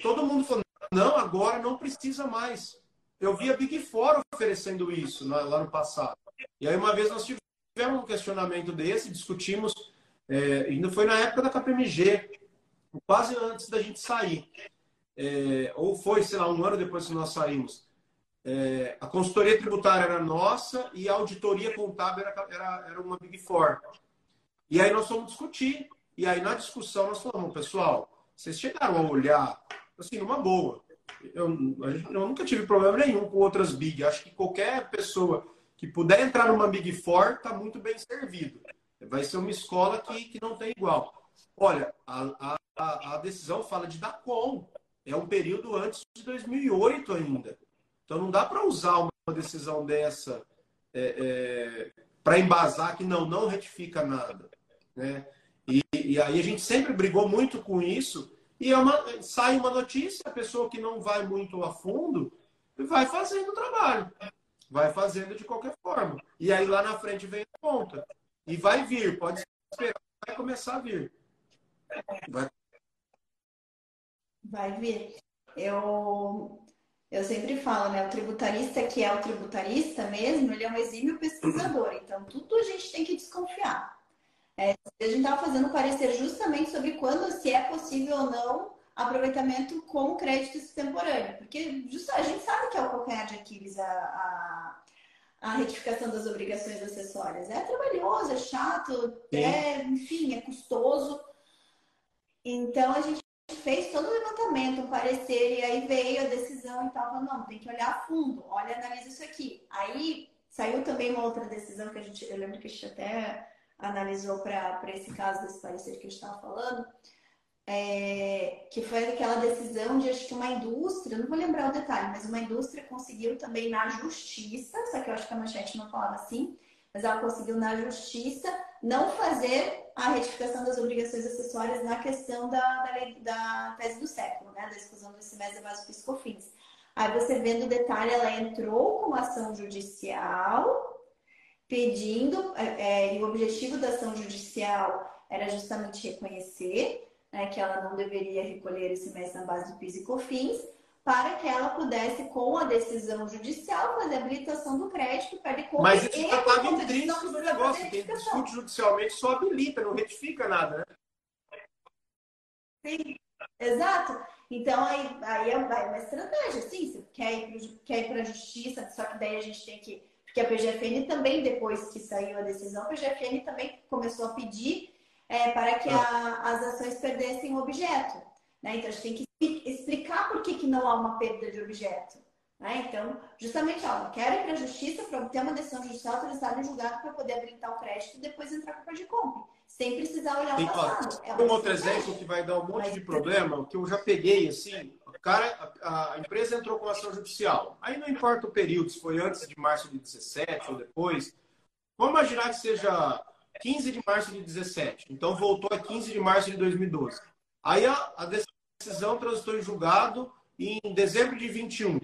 todo mundo falando, não, agora não precisa mais. Eu vi a Big Four oferecendo isso lá no passado. E aí, uma vez, nós tivemos um questionamento desse, discutimos, é, ainda foi na época da KPMG, quase antes da gente sair. É, ou foi, sei lá, um ano depois que nós saímos. É, a consultoria tributária era nossa e a auditoria contábil era, era, era uma Big Four. E aí nós fomos discutir. E aí, na discussão, nós falamos, pessoal, vocês chegaram a olhar, assim, numa boa. Eu, eu nunca tive problema nenhum com outras Big. Acho que qualquer pessoa que puder entrar numa Big Four está muito bem servido. Vai ser uma escola que, que não tem igual. Olha, a, a, a decisão fala de DACOM. É um período antes de 2008 ainda. Então não dá para usar uma decisão dessa é, é, para embasar que não, não retifica nada. Né? E, e, aí a gente sempre brigou muito com isso. E é uma, sai uma notícia, a pessoa que não vai muito a fundo vai fazendo o trabalho. Vai fazendo de qualquer forma. E aí lá na frente vem a conta. E vai vir, pode esperar, vai começar a vir. Vai, vai vir. Eu, eu sempre falo, né? O tributarista que é o tributarista mesmo, ele é um exímio pesquisador. Então, tudo a gente tem que desconfiar. É, a gente estava fazendo parecer justamente sobre quando, se é possível ou não, aproveitamento com crédito extemporâneo. Porque just, a gente sabe que é o calcanhar de Aquiles a, a, a retificação das obrigações acessórias. É trabalhoso, é chato, é, enfim, é custoso. Então a gente fez todo o levantamento, um parecer, e aí veio a decisão e tal, não, tem que olhar a fundo, olha, analisa isso aqui. Aí saiu também uma outra decisão que a gente, eu lembro que a gente até analisou para esse caso desse parecer que a gente estava falando, é, que foi aquela decisão de acho que uma indústria, não vou lembrar o detalhe, mas uma indústria conseguiu também na justiça, só que eu acho que a manchete não falava assim, mas ela conseguiu na justiça não fazer a retificação das obrigações acessórias na questão da, da, da tese do século, né, da exclusão do ICMS da base piscofins. Aí você vendo o detalhe, ela entrou com ação judicial pedindo, é, é, e o objetivo da ação judicial era justamente reconhecer né, que ela não deveria recolher esse mês na base do PIS e COFINS, para que ela pudesse, com a decisão judicial, fazer a habilitação do crédito para ele Mas isso já estava intrínseco do negócio. Quem discute judicialmente só habilita, não retifica nada, né? Sim, exato. Então, aí, aí é uma estratégia, sim. Você quer ir para a justiça, só que daí a gente tem que que a PGFN também, depois que saiu a decisão, a PGFN também começou a pedir é, para que a, as ações perdessem o objeto. Né? Então, a gente tem que explicar por que, que não há uma perda de objeto. Né? Então, justamente, ó, quero ir para a justiça para obter uma decisão judicial autorizada em julgado para poder habilitar o crédito e depois entrar com a compra, sem precisar olhar o passado. É um outro exemplo que vai dar um monte Mas... de problema, que eu já peguei, assim, cara, a, a, empresa entrou com ação judicial. Aí não importa o período, se foi antes de março de 17 ou depois. Vamos imaginar que seja 15 de março de 17. Então voltou a 15 de março de 2012. Aí a, a decisão transitou em julgado em dezembro de 21.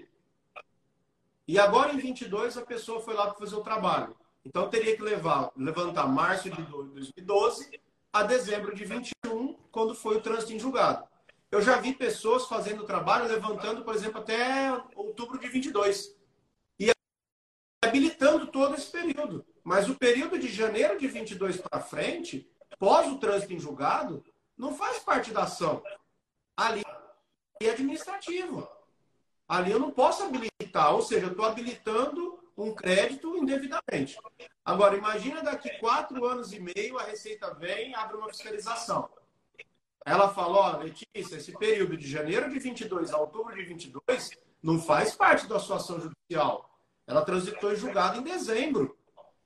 E agora em 22 a pessoa foi lá para fazer o trabalho. Então teria que levar, levantar março de 2012 a dezembro de 21, quando foi o trânsito em julgado. Eu já vi pessoas fazendo trabalho, levantando, por exemplo, até outubro de 22. E habilitando todo esse período. Mas o período de janeiro de 22 para frente, pós o trânsito em julgado, não faz parte da ação. Ali é administrativo. Ali eu não posso habilitar, ou seja, eu estou habilitando um crédito indevidamente. Agora, imagina daqui quatro anos e meio a Receita vem abre uma fiscalização. Ela falou, ó, Letícia, esse período de janeiro de 22 a outubro de 22 não faz parte da sua ação judicial. Ela transitou em julgado em dezembro.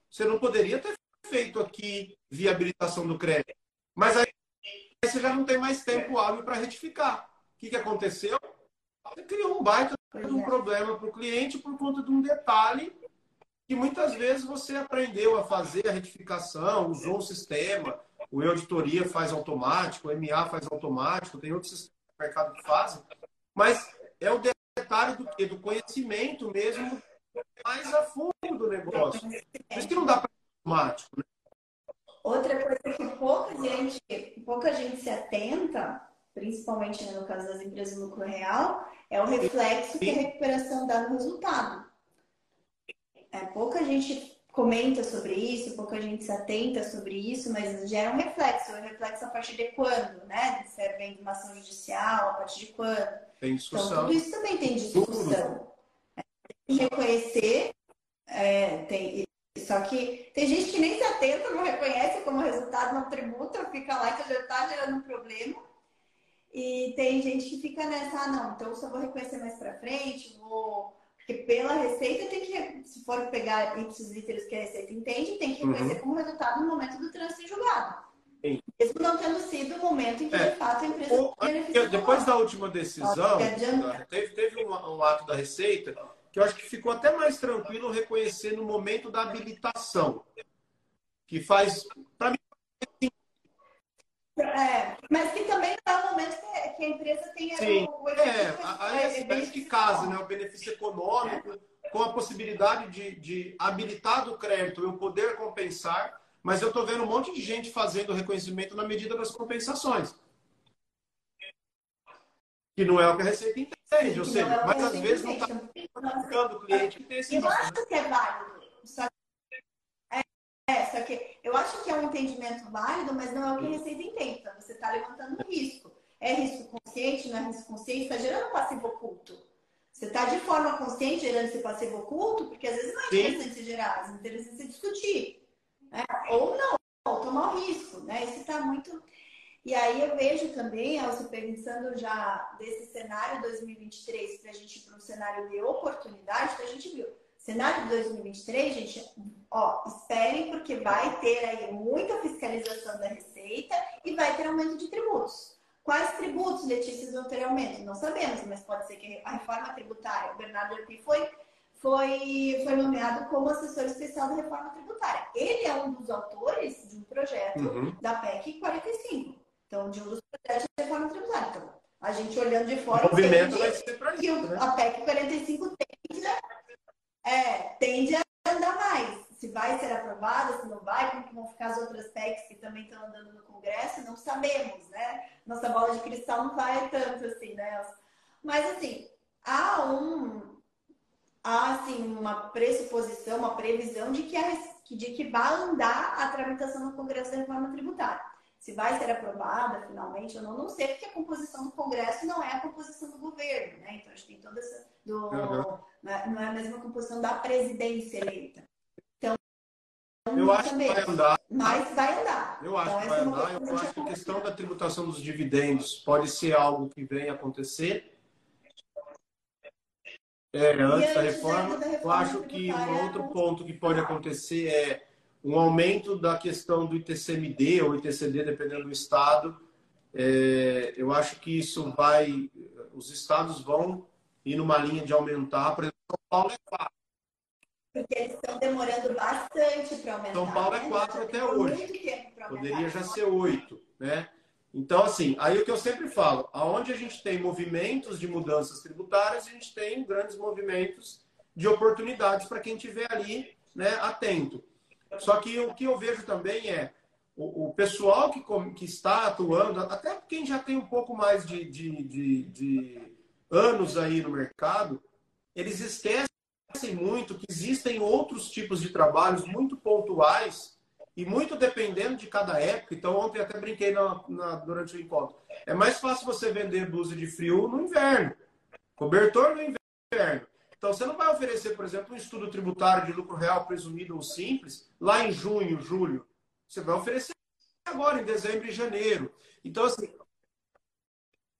Você não poderia ter feito aqui viabilitação do crédito. Mas aí você já não tem mais tempo hábil para retificar. O que, que aconteceu? Você criou um baita de um é. problema para o cliente por conta de um detalhe que muitas vezes você aprendeu a fazer a retificação, usou o sistema, o e-auditoria faz automático, o MA faz automático, tem outros sistemas do mercado que fazem, mas é o detalhe do, do conhecimento mesmo mais a fundo do negócio. Por isso que não dá para automático. Né? Outra coisa que pouca gente, pouca gente se atenta principalmente né, no caso das empresas no lucro real, é o reflexo que a recuperação dá no resultado. É, pouca gente comenta sobre isso, pouca gente se atenta sobre isso, mas gera um reflexo. O reflexo a partir de quando, né? Se é de uma ação judicial, a partir de quando. Tem discussão. Então, tudo isso também tem discussão. É, tem que reconhecer, é, tem, só que tem gente que nem se atenta, não reconhece como resultado, não tributa, fica lá que já está gerando um problema. E tem gente que fica nessa, ah, não, então só vou reconhecer mais para frente, vou. Porque pela receita tem que, se for pegar ipsos literos que a receita entende, tem que reconhecer uhum. como resultado no momento do trânsito julgado. Sim. Mesmo não tendo sido o momento em que, é. de fato, a empresa o, Depois da última decisão, teve, teve um, um ato da Receita que eu acho que ficou até mais tranquilo reconhecer no momento da habilitação, que faz, para mim, é, mas que também é o momento que a empresa tenha Sim. o, o é, aí é, é que casa, né? O benefício econômico é. com a possibilidade de, de habilitar do crédito e o poder compensar, mas eu estou vendo um monte de gente fazendo reconhecimento na medida das compensações. Que não é o que a Receita entende, ou seja, é mas às vezes não está comunicando o cliente que tem esse Eu acho que é válido, é, só que eu acho que é um entendimento válido, mas não é o que a Receita entende. Então, você está levantando um risco. É risco consciente, não é risco consciente? Está gerando passivo oculto. Você está de forma consciente gerando esse passivo oculto, porque às vezes não é interessante se gerar, é interessante se discutir. Né? Ou não, ou tomar o risco. Né? Isso está muito. E aí eu vejo também, Elcio, pensando já desse cenário 2023 para a gente ir para um cenário de oportunidade, que a gente viu Cenário de 2023, gente, ó, esperem porque vai ter aí muita fiscalização da receita e vai ter aumento de tributos. Quais tributos, Letícia, vão ter aumento? Não sabemos, mas pode ser que a reforma tributária, o Bernardo aqui foi, foi, foi nomeado como assessor especial da reforma tributária. Ele é um dos autores de um projeto uhum. da PEC 45. Então, de um dos projetos da reforma tributária. Então, a gente olhando de fora, o movimento vai ser para isso, né? a PEC 45 tem é, tende a andar mais. Se vai ser aprovada, se não vai, como que vão ficar as outras PECs que também estão andando no Congresso, não sabemos, né? Nossa bola de cristal não vai tanto assim, né? Mas assim, há um há assim uma pressuposição, uma previsão de que, a, de que vai andar a tramitação no Congresso da reforma tributária se vai ser aprovada finalmente ou não, não sei, porque a composição do Congresso não é a composição do governo, né? Então, a gente tem toda essa. Do, uhum. não é a mesma composição da presidência eleita. Então, eu acho que vai andar. Mas vai andar. Eu acho então, que vai é andar. Eu acho que a questão da tributação dos dividendos pode ser algo que venha acontecer. É, antes, antes da, reforma, da reforma, eu acho que um outro ponto que pode acontecer é um aumento da questão do ITCMD ou ITCD, dependendo do estado. É, eu acho que isso vai, os estados vão ir numa linha de aumentar. Por exemplo, São Paulo é 4. Porque eles estão demorando bastante para aumentar. São Paulo é 4 né? até hoje. Poderia já ser 8, né? Então, assim, aí o que eu sempre falo, aonde a gente tem movimentos de mudanças tributárias, a gente tem grandes movimentos de oportunidades para quem estiver ali né, atento. Só que o que eu vejo também é o, o pessoal que, que está atuando, até quem já tem um pouco mais de, de, de, de anos aí no mercado, eles esquecem muito que existem outros tipos de trabalhos muito pontuais e muito dependendo de cada época. Então, ontem até brinquei na, na, durante o encontro. É mais fácil você vender blusa de frio no inverno, cobertor no inverno. Então, você não vai oferecer, por exemplo, um estudo tributário de lucro real presumido ou simples lá em junho, julho. Você vai oferecer agora, em dezembro e janeiro. Então, assim.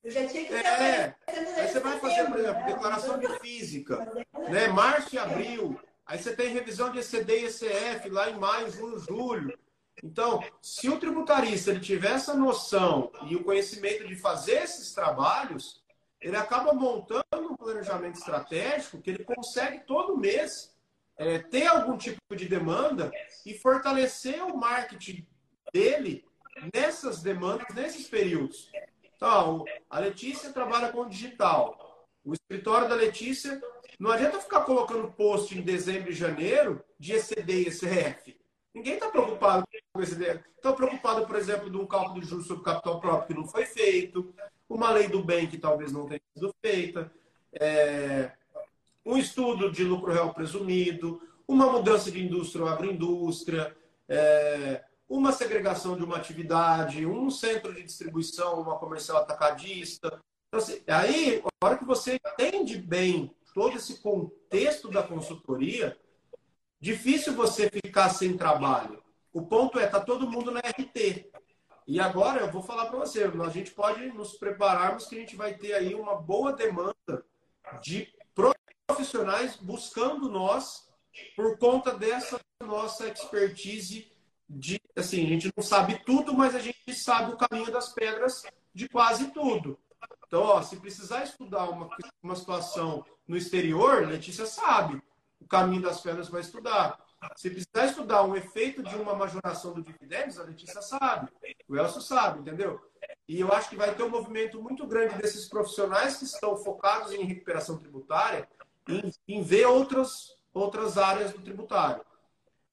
Eu já tinha que é, aí você vai fazer, por exemplo, declaração de física, né? Março e abril. Aí você tem revisão de ECD e ECF lá em maio, junho, julho. Então, se o tributarista ele tiver essa noção e o conhecimento de fazer esses trabalhos, ele acaba montando planejamento estratégico que ele consegue todo mês é, ter algum tipo de demanda e fortalecer o marketing dele nessas demandas, nesses períodos. Então, a Letícia trabalha com digital. O escritório da Letícia não adianta ficar colocando post em dezembro e janeiro de ECD e ECF. Ninguém está preocupado com esse. Estão preocupados, por exemplo, de um cálculo de juros sobre capital próprio que não foi feito, uma lei do bem que talvez não tenha sido feita, é, um estudo de lucro real presumido, uma mudança de indústria ou agroindústria, é, uma segregação de uma atividade, um centro de distribuição, uma comercial atacadista. Então, assim, aí, a hora que você entende bem todo esse contexto da consultoria, difícil você ficar sem trabalho. O ponto é, tá todo mundo na RT. E agora eu vou falar para você, a gente pode nos prepararmos que a gente vai ter aí uma boa demanda de profissionais buscando nós por conta dessa nossa expertise de assim, a gente não sabe tudo, mas a gente sabe o caminho das pedras de quase tudo. Então, ó, se precisar estudar uma, uma situação no exterior, Letícia sabe o caminho das pedras vai estudar. Se precisar estudar um efeito de uma majoração do dividendos, a Letícia sabe, o Elcio sabe, entendeu? E eu acho que vai ter um movimento muito grande desses profissionais que estão focados em recuperação tributária em, em ver outras, outras áreas do tributário.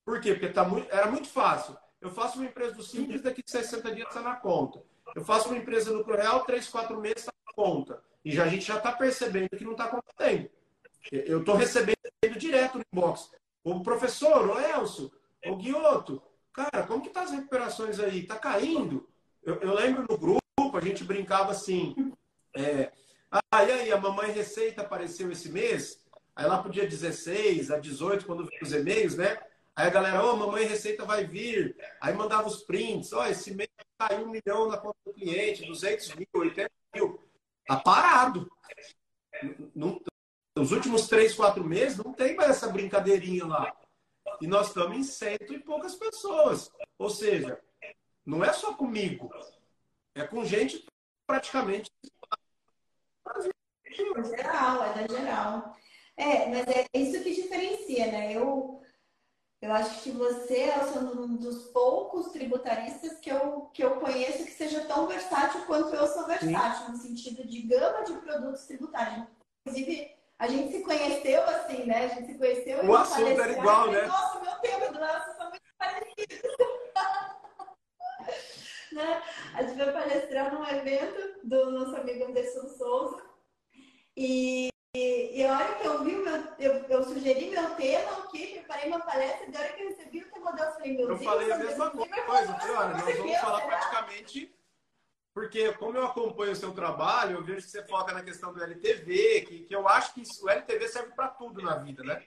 Por quê? Porque tá muito, era muito fácil. Eu faço uma empresa do Simples, daqui de 60 dias está na conta. Eu faço uma empresa no Real, 3, 4 meses está na conta. E já, a gente já está percebendo que não está acontecendo. Eu estou recebendo direto no inbox. O professor, o Elcio, o Guioto, cara, como que tá as recuperações aí? Tá caindo? Eu, eu lembro no grupo, a gente brincava assim, é, ah, e aí, a mamãe Receita apareceu esse mês? Aí lá pro dia 16, a 18, quando veio os e-mails, né? Aí a galera, ô, oh, mamãe Receita vai vir. Aí mandava os prints, ó, oh, esse mês caiu um milhão na conta do cliente, 200 mil, 80 mil. Tá parado. Nos últimos três, quatro meses, não tem mais essa brincadeirinha lá. E nós estamos em cento e poucas pessoas. Ou seja, não é só comigo, é com gente praticamente. Geral, é da geral. É, mas é isso que diferencia, né? Eu, eu acho que você é um dos poucos tributaristas que eu, que eu conheço que seja tão versátil quanto eu sou versátil, Sim. no sentido de gama de produtos tributários. Inclusive, a gente se conheceu assim, né? A gente se conheceu. O assunto era igual, né? Nossa, meu tema do nosso são muito parecidos. né? A gente foi palestrar num evento do nosso amigo Anderson Souza. E, e, e a hora que eu vi, meu, eu, eu sugeri meu tema, ok, preparei uma palestra, e a hora que eu recebi o tema dela, eu falei, meu Eu Deus, falei a mesma coisa. Falei, olha, nós vamos falar praticamente porque, como eu acompanho o seu trabalho, eu vejo que você foca na questão do LTV, que, que eu acho que o LTV serve para tudo na vida, né?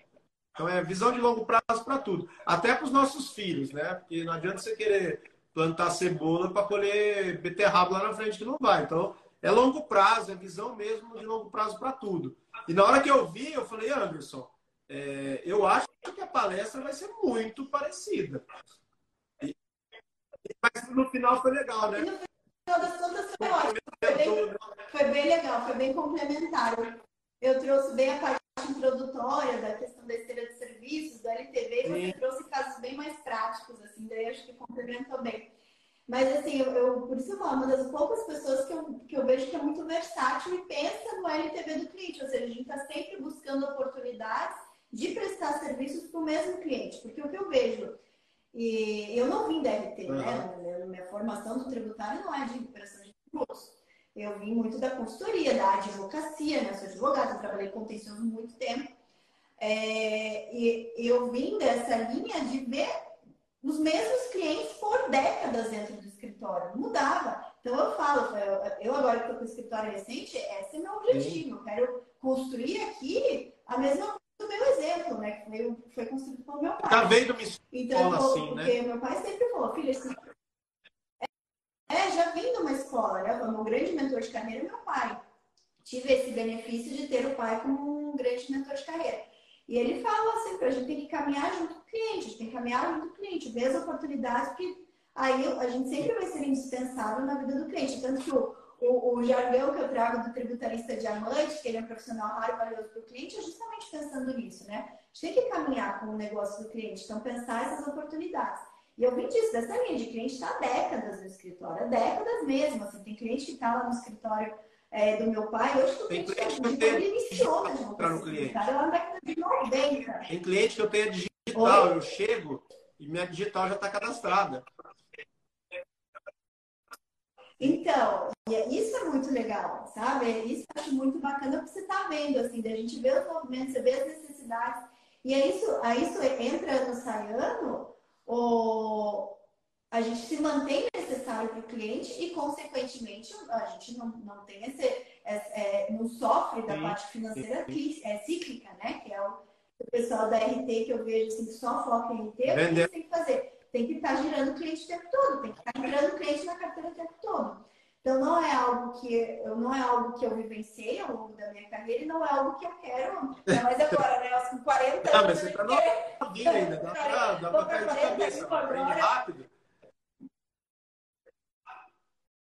Então, é visão de longo prazo para tudo. Até para os nossos filhos, né? Porque não adianta você querer plantar cebola para colher beterraba lá na frente, que não vai. Então, é longo prazo, é visão mesmo de longo prazo para tudo. E na hora que eu vi, eu falei, Anderson, é, eu acho que a palestra vai ser muito parecida. E, mas no final foi legal, né? final das contas foi ótimo. Foi bem, foi bem legal, foi bem complementar. Eu trouxe bem a parte introdutória da questão da esteira de serviços, do LTV, e você trouxe casos bem mais práticos, assim, daí acho que complementou bem. Mas, assim, eu, eu, por isso eu falo, uma das poucas pessoas que eu, que eu vejo que é muito versátil e pensa no LTV do cliente, ou seja, a gente está sempre buscando oportunidades de prestar serviços para o mesmo cliente, porque o que eu vejo e eu não vim da RT, uhum. né? Minha formação do tributário não é de recuperação de tributos. Eu vim muito da consultoria, da advocacia, né? Eu sou advogada, trabalhei com contencioso muito tempo. É, e eu vim dessa linha de ver os mesmos clientes por décadas dentro do escritório. Mudava. Então eu falo, eu agora que estou com o escritório recente, esse é meu objetivo. Eu quero construir aqui a mesma do meu exemplo, né? Que foi, foi construído pelo meu pai. Tá vendo uma então, assim, né? Porque meu pai sempre falou, filha, assim, é, já vim de uma escola, né? O meu grande mentor de carreira é meu pai. Tive esse benefício de ter o pai como um grande mentor de carreira. E ele fala assim, a gente tem que caminhar junto com o cliente, a gente tem que caminhar junto com o cliente, ver as oportunidades, porque aí a gente sempre vai ser indispensável na vida do cliente. Tanto que o, o, o, jargão que eu trago do tributarista diamante, que ele é um profissional raro e valioso para o cliente, é justamente pensando nisso, né? A gente tem que caminhar com o negócio do cliente, então pensar essas oportunidades. E eu vim disso, dessa linha de cliente está há décadas no escritório, há décadas mesmo. Assim, tem cliente que está lá no escritório é, do meu pai, hoje o cliente tem cliente que ele iniciou na no cliente. Lá na década de 90. Tem cliente que eu tenho digital, Oi? eu chego e minha digital já está cadastrada. Então, isso é muito legal, sabe? Isso eu acho muito bacana porque você está vendo, assim, da gente vê os movimentos, você vê as necessidades. E é isso, aí isso entra ano, sai ano, ou a gente se mantém necessário para o cliente e, consequentemente, a gente não, não tem esse, é, é, não sofre da parte financeira que é cíclica, né? Que é o, o pessoal da RT que eu vejo assim, que só foca em RT, o que você tem que fazer? Tem que estar tá girando o cliente o tempo todo, tem que estar tá girando o cliente na carteira o tempo todo. Então não é algo que não é algo que eu vivenciei ao longo da minha carreira e não é algo que eu quero. Mas agora, né? Com 40 anos. Ah, mas você está novinha ainda, dá pra cair de cabeça, aprende rápido.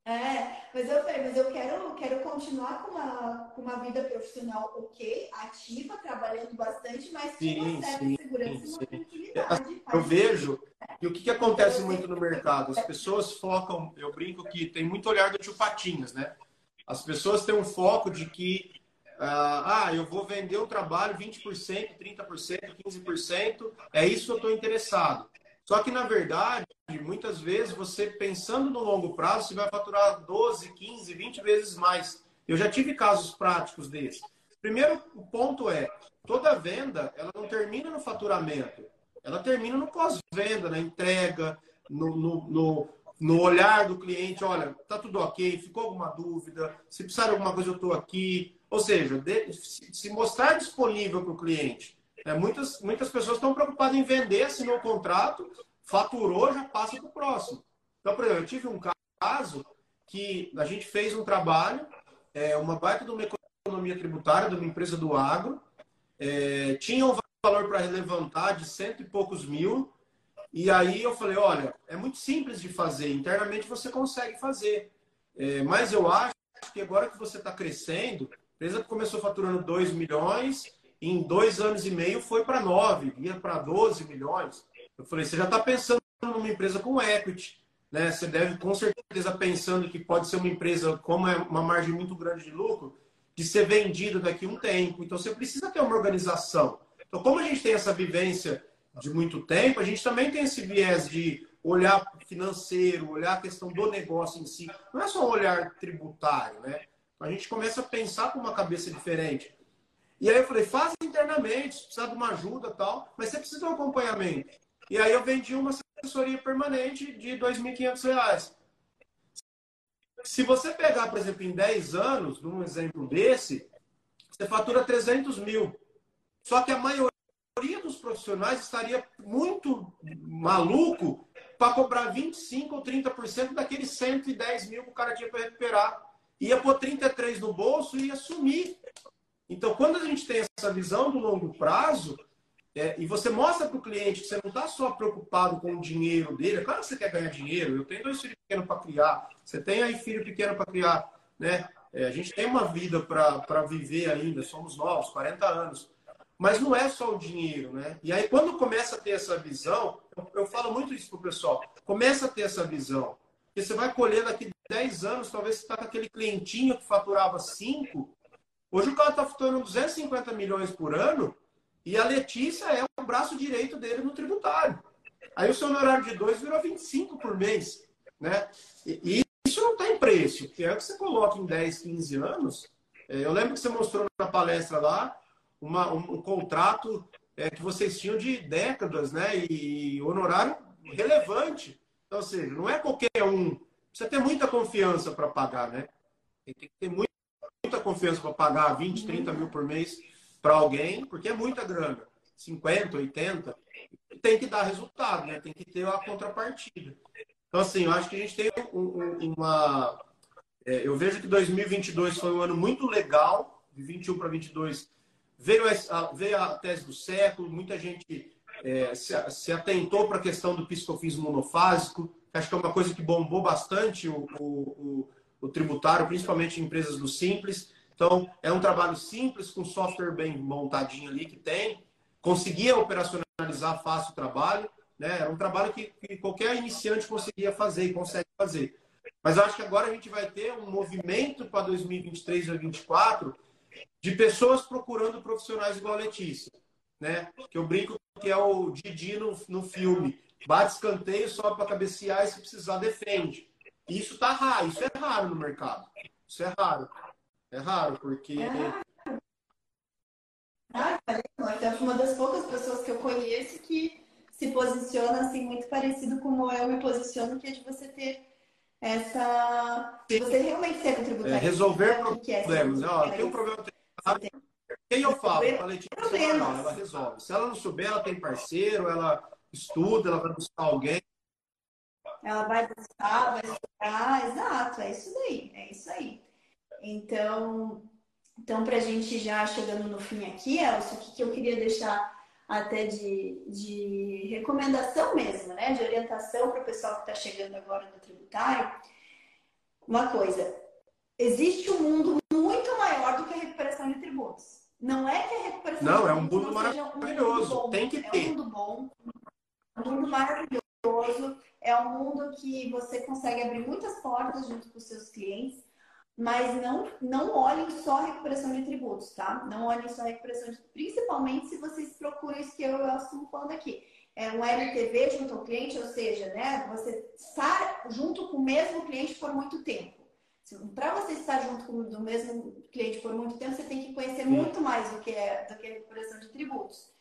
É, mas eu falei, mas eu quero, quero continuar com uma, com uma vida profissional ok, ativa, trabalhando bastante, mas com uma certa sim, segurança sim, e uma tranquilidade. Eu vejo e o que, que acontece muito no mercado? As pessoas focam, eu brinco que tem muito olhar do tio Patinhas, né? As pessoas têm um foco de que, ah, ah eu vou vender o trabalho 20%, 30%, 15%, é isso que eu estou interessado. Só que, na verdade, muitas vezes, você pensando no longo prazo, você vai faturar 12, 15, 20 vezes mais. Eu já tive casos práticos desses. Primeiro, o ponto é, toda venda, ela não termina no faturamento ela termina no pós-venda, na entrega, no, no, no, no, olhar do cliente, olha, tá tudo ok, ficou alguma dúvida, se precisar de alguma coisa eu estou aqui. Ou seja, de, se mostrar disponível para o cliente. É, muitas, muitas pessoas estão preocupadas em vender, assinou o contrato, faturou, já passa para o próximo. Então, por exemplo, eu tive um caso que a gente fez um trabalho, é, uma baita de uma economia tributária de uma empresa do agro, é, tinha um valor para levantar de cento e poucos mil. E aí eu falei, olha, é muito simples de fazer, internamente você consegue fazer. É, mas eu acho que agora que você está crescendo, a empresa começou faturando 2 milhões, em dois anos e meio foi para 9, ia para 12 milhões. Eu falei, você já está pensando numa empresa com equity, né? Você deve com certeza pensando que pode ser uma empresa, como é uma margem muito grande de lucro, de ser vendida daqui a um tempo. Então você precisa ter uma organização. Então, como a gente tem essa vivência de muito tempo, a gente também tem esse viés de olhar financeiro, olhar a questão do negócio em si. Não é só olhar tributário, né? A gente começa a pensar com uma cabeça diferente. E aí eu falei, faz internamente, se precisar de uma ajuda tal, mas você precisa de um acompanhamento. E aí eu vendi uma assessoria permanente de R$ 2.500. Se você pegar, por exemplo, em 10 anos, num exemplo desse, você fatura 300 mil. Só que a maioria dos profissionais estaria muito maluco para cobrar 25% ou 30% daqueles 110 mil que o cara tinha para recuperar. Ia pôr 33 no bolso e ia sumir. Então, quando a gente tem essa visão do longo prazo, é, e você mostra para o cliente que você não está só preocupado com o dinheiro dele, é claro que você quer ganhar dinheiro, eu tenho dois filhos pequenos para criar, você tem aí filho pequeno para criar, né? É, a gente tem uma vida para viver ainda, somos novos, 40 anos. Mas não é só o dinheiro, né? E aí, quando começa a ter essa visão, eu, eu falo muito isso pro pessoal, começa a ter essa visão. Porque você vai colher daqui 10 anos, talvez você está com aquele clientinho que faturava 5, hoje o cara está faturando 250 milhões por ano, e a Letícia é o braço direito dele no tributário. Aí o seu honorário de 2 virou 25 por mês, né? E, isso não tem preço, que é o que você coloca em 10, 15 anos. É, eu lembro que você mostrou na palestra lá, uma, um, um contrato é, que vocês tinham de décadas, né? E honorário relevante. Então, ou seja, não é qualquer um. Precisa ter muita confiança para pagar, né? Tem que ter muita, muita confiança para pagar 20, 30 mil por mês para alguém, porque é muita grana. 50, 80. Tem que dar resultado, né? Tem que ter a contrapartida. Então, assim, eu acho que a gente tem um, um, uma. É, eu vejo que 2022 foi um ano muito legal, de 21 para 22 Veio a, veio a tese do século, muita gente é, se, se, atentou para a questão do piscofins monofásico, acho que é uma coisa que bombou bastante o, o, o, tributário, principalmente em empresas do Simples. Então, é um trabalho simples, com software bem montadinho ali que tem. Conseguia operacionalizar fácil o trabalho. Né? Era um trabalho que, que qualquer iniciante conseguia fazer e consegue fazer. Mas acho que agora a gente vai ter um movimento para 2023 e 2024 de pessoas procurando profissionais igual a Letícia, né? Que eu brinco que é o Didi no, no filme. Bate escanteio só para cabecear e se precisar defende. Isso tá raro, isso é raro no mercado. Isso é raro. É raro, porque. É raro. Ah, é uma das poucas pessoas que eu conheço que se posiciona assim muito parecido como eu me posiciono, que é de você ter essa. Você realmente ser tributário. É, resolver problemas. Ó, tem um problema. Quem eu falo? A Letícia não, ela resolve. Se ela não souber, ela tem parceiro, ela estuda, ela vai buscar alguém. Ela vai buscar, vai estudar, exato, é isso daí, é isso aí. Então, então para a gente já chegando no fim aqui, Elcio, o que, eu queria deixar até de, de recomendação mesmo, né? De orientação para o pessoal que está chegando agora no tributário. Uma coisa, existe um mundo muito maior do que a recuperação de tributos. Não é que a recuperação não, de é um mundo maravilhoso. Um Tem que ter. É um mundo bom, um mundo maravilhoso. É um mundo que você consegue abrir muitas portas junto com os seus clientes mas não, não olhem só a recuperação de tributos, tá? Não olhem só a recuperação de principalmente se vocês procuram isso que eu, estou falando aqui. É um LTV junto ao cliente, ou seja, né, você estar junto com o mesmo cliente por muito tempo. Para você estar junto com o mesmo cliente por muito tempo, você tem que conhecer Sim. muito mais do que, é, do que a recuperação de tributos.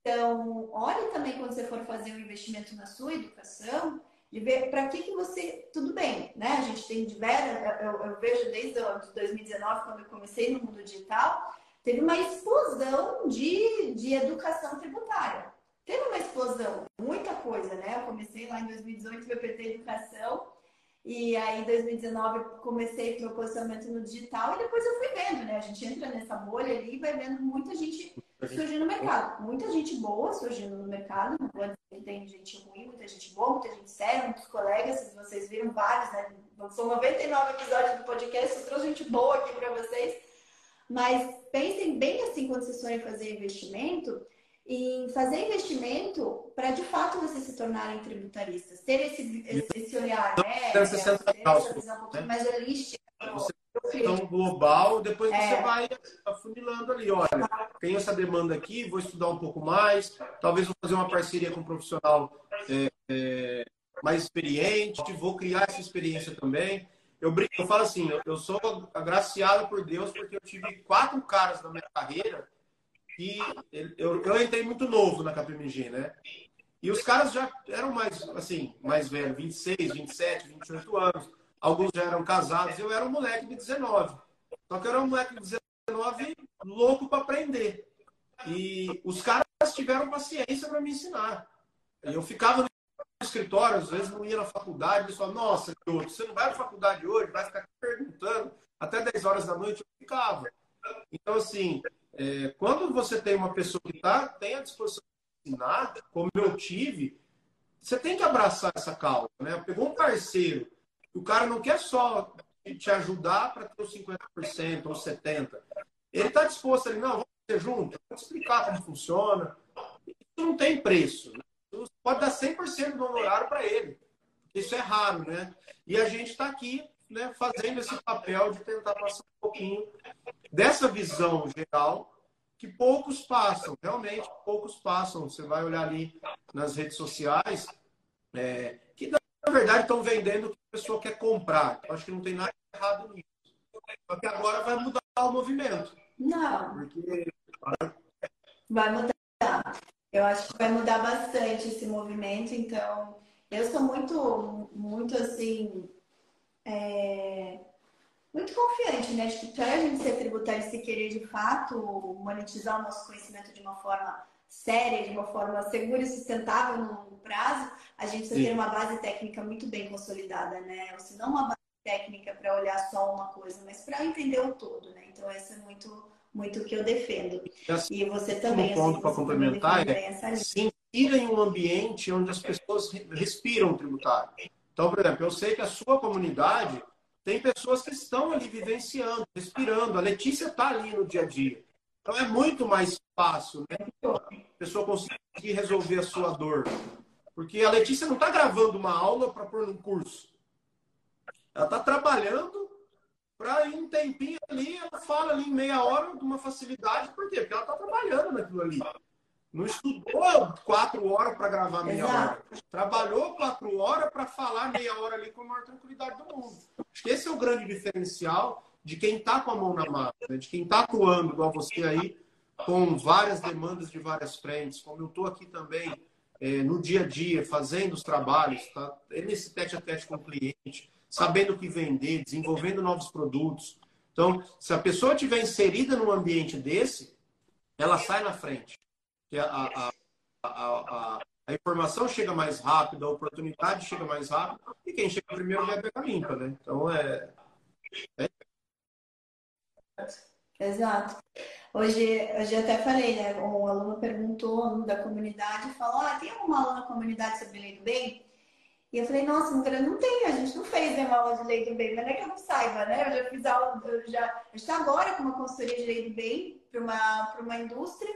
Então, olhe também quando você for fazer um investimento na sua educação, de ver para que, que você. Tudo bem, né? A gente tem diversas. Eu, eu vejo desde 2019, quando eu comecei no mundo digital, teve uma explosão de, de educação tributária. Teve uma explosão, muita coisa, né? Eu comecei lá em 2018, VPT Educação, e aí em 2019 comecei com meu posicionamento no digital, e depois eu fui vendo, né? A gente entra nessa bolha ali e vai vendo muita gente surgindo no mercado. Muita gente boa surgindo no mercado, não vou dizer que tem gente ruim, muita gente boa, muita gente séria, muitos colegas, vocês viram vários, né? São 99 episódios do podcast, eu trouxe gente boa aqui para vocês. Mas pensem bem assim quando vocês forem fazer investimento, em fazer investimento para de fato vocês se tornarem tributaristas, ter esse, esse, esse olhar, né? Ter essa visão um pouquinho né? mais holística. Você então, global, depois é. você vai afunilando ali. Olha, tem essa demanda aqui, vou estudar um pouco mais, talvez vou fazer uma parceria com um profissional é, é, mais experiente, vou criar essa experiência também. Eu, brinco, eu falo assim, eu, eu sou agraciado por Deus porque eu tive quatro caras na minha carreira e eu, eu entrei muito novo na KPMG, né? E os caras já eram mais, assim, mais velhos, 26, 27, 28 anos alguns já eram casados, eu era um moleque de 19. Só que eu era um moleque de 19 louco para aprender. E os caras tiveram paciência para me ensinar. Eu ficava no escritório, às vezes não ia na faculdade, eles falavam, nossa, você não vai na faculdade hoje, vai ficar perguntando. Até 10 horas da noite eu ficava. Então, assim, é, quando você tem uma pessoa que tá, tem a disposição de ensinar, como eu tive, você tem que abraçar essa causa. Né? Pegou um parceiro o cara não quer só te ajudar para ter os 50% ou 70%. Ele está disposto ali, não, vamos ser junto, te explicar como funciona. Isso não tem preço. Né? Você pode dar 100% do honorário para ele. Isso é raro, né? E a gente está aqui né, fazendo esse papel de tentar passar um pouquinho dessa visão geral que poucos passam, realmente poucos passam. Você vai olhar ali nas redes sociais, é, na verdade, estão vendendo o que a pessoa quer comprar. Eu acho que não tem nada errado nisso. Só que agora vai mudar o movimento. Não. Porque... Vai mudar. Eu acho que vai mudar bastante esse movimento. Então, eu sou muito, muito assim. É... Muito confiante, né? De que para a gente ser tributário e se querer de fato monetizar o nosso conhecimento de uma forma séria, de uma forma segura e sustentável no longo prazo, a gente precisa Sim. ter uma base técnica muito bem consolidada, né? Ou se não uma base técnica para olhar só uma coisa, mas para entender o todo, né? Então, essa é muito, muito o que eu defendo. Assim, e você também. Um ponto assim, para complementar é sentir em um ambiente onde as pessoas respiram tributário. Então, por exemplo, eu sei que a sua comunidade tem pessoas que estão ali vivenciando, respirando. A Letícia está ali no dia a dia. Então é muito mais fácil, né? A pessoa conseguir resolver a sua dor. Porque a Letícia não está gravando uma aula para pôr num curso. Ela está trabalhando para em um tempinho ali, ela fala ali em meia hora de uma facilidade. Por quê? Porque ela está trabalhando naquilo ali. Não estudou quatro horas para gravar meia Exato. hora. Trabalhou quatro horas para falar meia hora ali com a maior tranquilidade do mundo. Acho que esse é o grande diferencial de quem está com a mão na massa, né? de quem está atuando, igual você aí, com várias demandas de várias frentes, como eu estou aqui também é, no dia a dia, fazendo os trabalhos, tá? nesse tete a tete com o cliente, sabendo o que vender, desenvolvendo novos produtos. Então, se a pessoa estiver inserida num ambiente desse, ela sai na frente. A, a, a, a, informação chega mais rápido, a oportunidade chega mais rápido, e quem chega primeiro vai pegar limpa, né? Então, é, é Exato. Hoje, hoje até falei, né? Um aluno perguntou da comunidade, falou: Ah, tem alguma aula na comunidade sobre lei do bem? E eu falei, nossa, não, tem, a gente não fez nenhuma aula de lei do bem, mas não é que eu não saiba, né? Eu já fiz aula, eu já, está agora com uma consultoria de lei do bem para uma, uma indústria.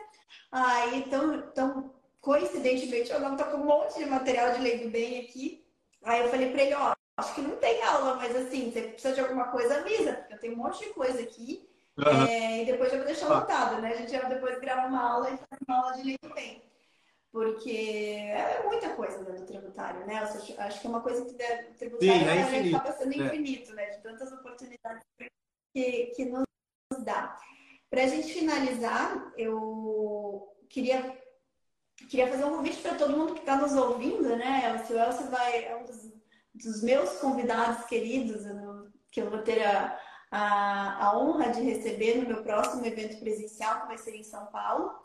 Aí, então, então, coincidentemente, eu não tô com um monte de material de lei do bem aqui. Aí eu falei para ele, ó, acho que não tem aula, mas assim, você precisa de alguma coisa, avisa, porque eu tenho um monte de coisa aqui. Uhum. É, e depois eu vou deixar anotado, né? A gente vai depois gravar uma aula e fazer uma aula de lei bem porque é muita coisa né, do tributário, né? Acho que é uma coisa que o tributário Sim, é infinito. acaba sendo é. infinito, né? De tantas oportunidades que, que nos dá. Para a gente finalizar, eu queria, queria fazer um convite para todo mundo que está nos ouvindo, né? O Elcio vai, é um dos, dos meus convidados queridos, que eu vou ter a, a, a honra de receber no meu próximo evento presencial, que vai ser em São Paulo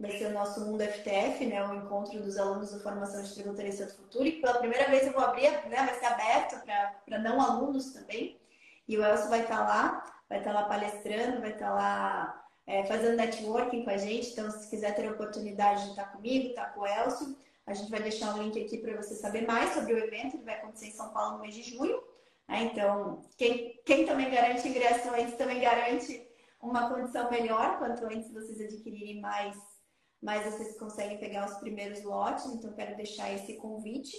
vai ser o nosso Mundo FTF, né, o encontro dos alunos da Formação de Tributarista do Futuro. E pela primeira vez eu vou abrir, né, vai ser aberto para não alunos também. E o Elcio vai estar tá lá, vai estar tá lá palestrando, vai estar tá lá é, fazendo networking com a gente. Então, se quiser ter a oportunidade de estar comigo, estar com o Elcio, a gente vai deixar um link aqui para você saber mais sobre o evento. Ele vai acontecer em São Paulo no mês de junho. Né? Então, quem, quem também garante ingresso antes também garante uma condição melhor quanto antes vocês adquirirem mais mas vocês conseguem pegar os primeiros lotes, então quero deixar esse convite.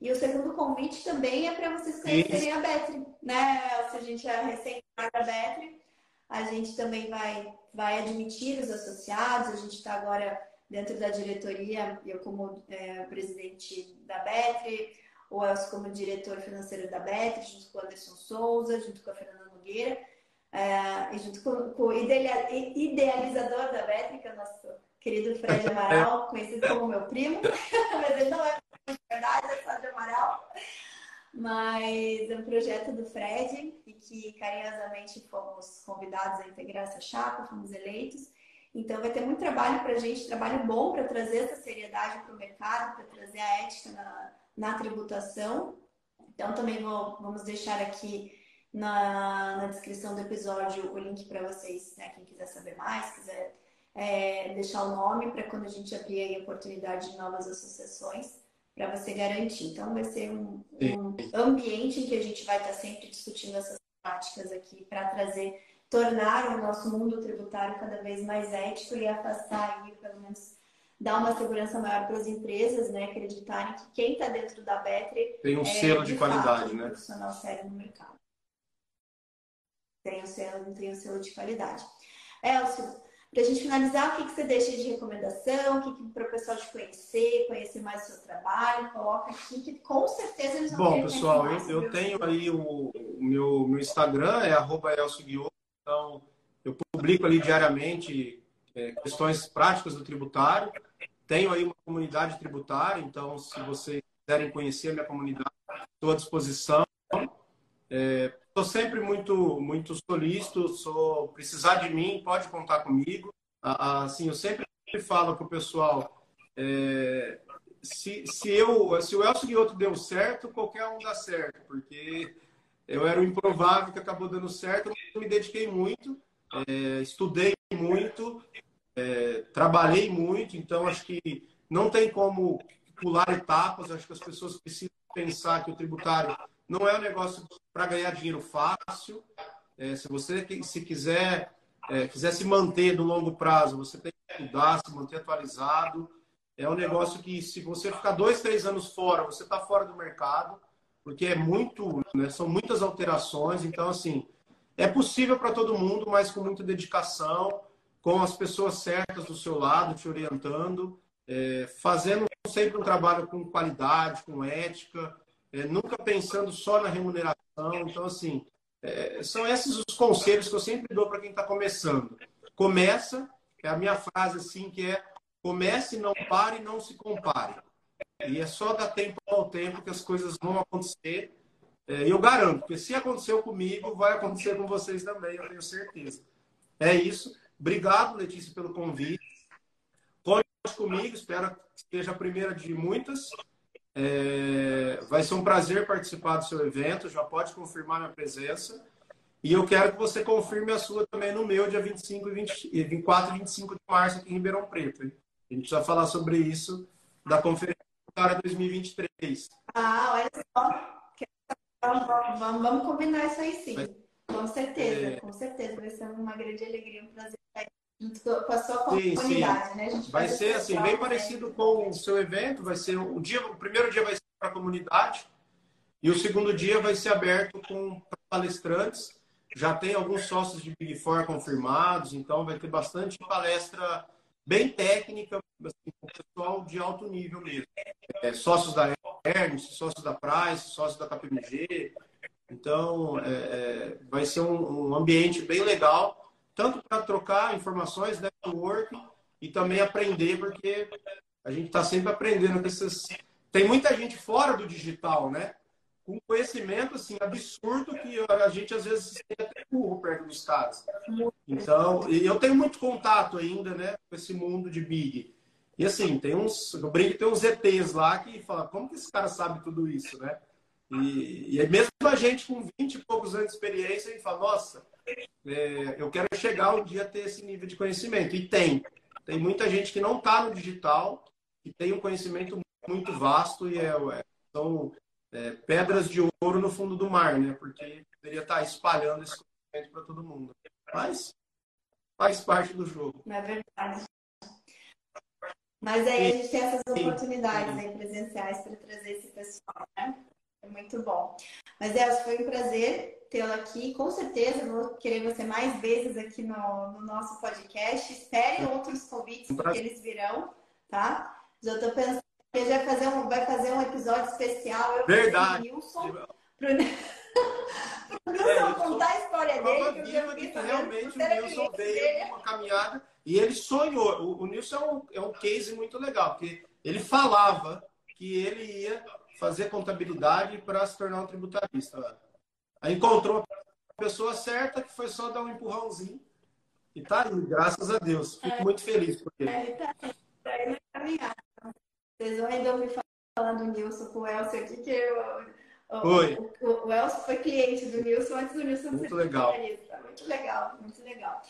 E o segundo convite também é para vocês conhecerem Isso. a Betri, né? Se a gente é recém a Betri, a gente também vai, vai admitir os associados, a gente está agora dentro da diretoria, eu como é, presidente da Betri, o Elcio como diretor financeiro da Betri, junto com o Anderson Souza, junto com a Fernanda Nogueira, é, e junto com, com o idealizador da Betri, que é o nosso querido Fred Amaral, conhecido como meu primo, mas ele não é de verdade, é só de Amaral. Mas é um projeto do Fred e que carinhosamente fomos convidados a integrar essa chapa, fomos eleitos. Então vai ter muito trabalho para a gente, trabalho bom para trazer essa seriedade para o mercado, para trazer a ética na, na tributação. Então também vou, vamos deixar aqui na, na descrição do episódio o link para vocês, né? Quem quiser saber mais, quiser é, deixar o nome para quando a gente abrir a oportunidade de novas associações, para você garantir. Então, vai ser um, um, ambiente em que a gente vai estar sempre discutindo essas práticas aqui para trazer, tornar o nosso mundo tributário cada vez mais ético e afastar aí, pelo menos, dar uma segurança maior para as empresas, né? Acreditarem que quem está dentro da Betri tem um é, selo de, de qualidade, fato, né? Um profissional sério no mercado. Tem o selo, tem o selo de qualidade. Elcio, para a gente finalizar, o que, que você deixa de recomendação? O que, que para o pessoal te conhecer, conhecer mais o seu trabalho? Coloca aqui que com certeza eles vão Bom, pessoal, eu, eu tenho aí o, o, meu, meu Instagram, é arroba então eu publico ali diariamente é, questões práticas do tributário. Tenho aí uma comunidade tributária, então se vocês quiserem conhecer a minha comunidade, estou à disposição. É, Estou sempre muito, muito solícito, sou precisar de mim, pode contar comigo. Assim, eu sempre falo para o pessoal, é, se, se, eu, se o Elcio Guioto deu certo, qualquer um dá certo, porque eu era o improvável que acabou dando certo, me dediquei muito, é, estudei muito, é, trabalhei muito, então acho que não tem como pular etapas, acho que as pessoas precisam pensar que o tributário não é um negócio para ganhar dinheiro fácil. É, se você se quiser, é, quiser se manter no longo prazo, você tem que estudar, se manter atualizado. É um negócio que, se você ficar dois, três anos fora, você está fora do mercado, porque é muito, né, são muitas alterações. Então, assim, é possível para todo mundo, mas com muita dedicação, com as pessoas certas do seu lado, te orientando. é, fazendo sempre um trabalho com qualidade, com ética, é, nunca pensando só na remuneração. Então, assim, é, são esses os conselhos que eu sempre dou para quem está começando. Começa, é a minha frase assim, que é comece, não pare, não se compare. E é só dar tempo ao tempo que as coisas vão acontecer. É, eu garanto, porque se aconteceu comigo, vai acontecer com vocês também, eu tenho certeza. É isso. Obrigado, Letícia, pelo convite. Conte comigo, espero que seja a primeira de muitas. É, vai ser um prazer participar do seu evento, já pode confirmar minha presença. E eu quero que você confirme a sua também no meu, dia 25 e 20, 24 e 25 de março, aqui em Ribeirão Preto. Hein? A gente precisa falar sobre isso da Conferência Cara 2023. Ah, olha só. Vamos, vamos, vamos combinar isso aí sim. Mas, com certeza, é... com certeza. Vai ser uma grande alegria, um prazer com a sua comunidade, sim, sim. né? vai ser assim, bem parecido com o seu evento. Vai ser o dia, o primeiro dia vai ser para a comunidade e o segundo dia vai ser aberto com palestrantes. Já tem alguns sócios de Big Four confirmados, então vai ter bastante palestra bem técnica, assim, com pessoal de alto nível mesmo. É, sócios da Ernst, sócios da Price, sócios da KPMG. Então, é, é, vai ser um, um, ambiente bem legal, tanto para trocar informações, network, e também aprender, porque a gente está sempre aprendendo com essas... Tem muita gente fora do digital, né? com conhecimento assim absurdo que a gente às vezes se até burro perto dos caras. Então, e eu tenho muito contato ainda, né, com esse mundo de big. E assim, tem uns, eu brinco, tem uns ETs lá que falam, como que esse cara sabe tudo isso, né? E, e é mesmo a gente com 20 e poucos anos de experiência, a gente fala, nossa, é, eu quero chegar um dia a ter esse nível de conhecimento. E tem. Tem muita gente que não está no digital, que tem um conhecimento muito vasto e é, é são é, pedras de ouro no fundo do mar, né? Porque poderia estar espalhando esse conhecimento para todo mundo. Mas faz parte do jogo. É verdade. Mas aí a gente tem essas oportunidades aí presenciais para trazer esse pessoal, né? É muito bom. Mas, Elcio, foi um prazer tê-lo aqui. Com certeza vou querer você mais vezes aqui no, no nosso podcast. Espere outros convites, porque eles virão, tá? Já estou pensando ele vai fazer um, vai fazer um episódio especial. Eu Verdade. Nilson, pro... Nilson é, contar a história dele. Que, eu que realmente o Nilson veio uma caminhada e ele sonhou. O, o Nilson é um, é um case muito legal, porque ele falava que ele ia fazer contabilidade para se tornar um tributarista. Aí encontrou a pessoa certa, que foi só dar um empurrãozinho. E tá aí, graças a Deus. Fico é, muito feliz por ele. É, ele tá, tá aí na caminhada. Vocês vão ainda ouvir falar do Nilson com o Elcio aqui, que eu, Oi. O, o, o, Elcio foi cliente do Nilson antes do Nilson muito ser legal. Muito legal, muito legal.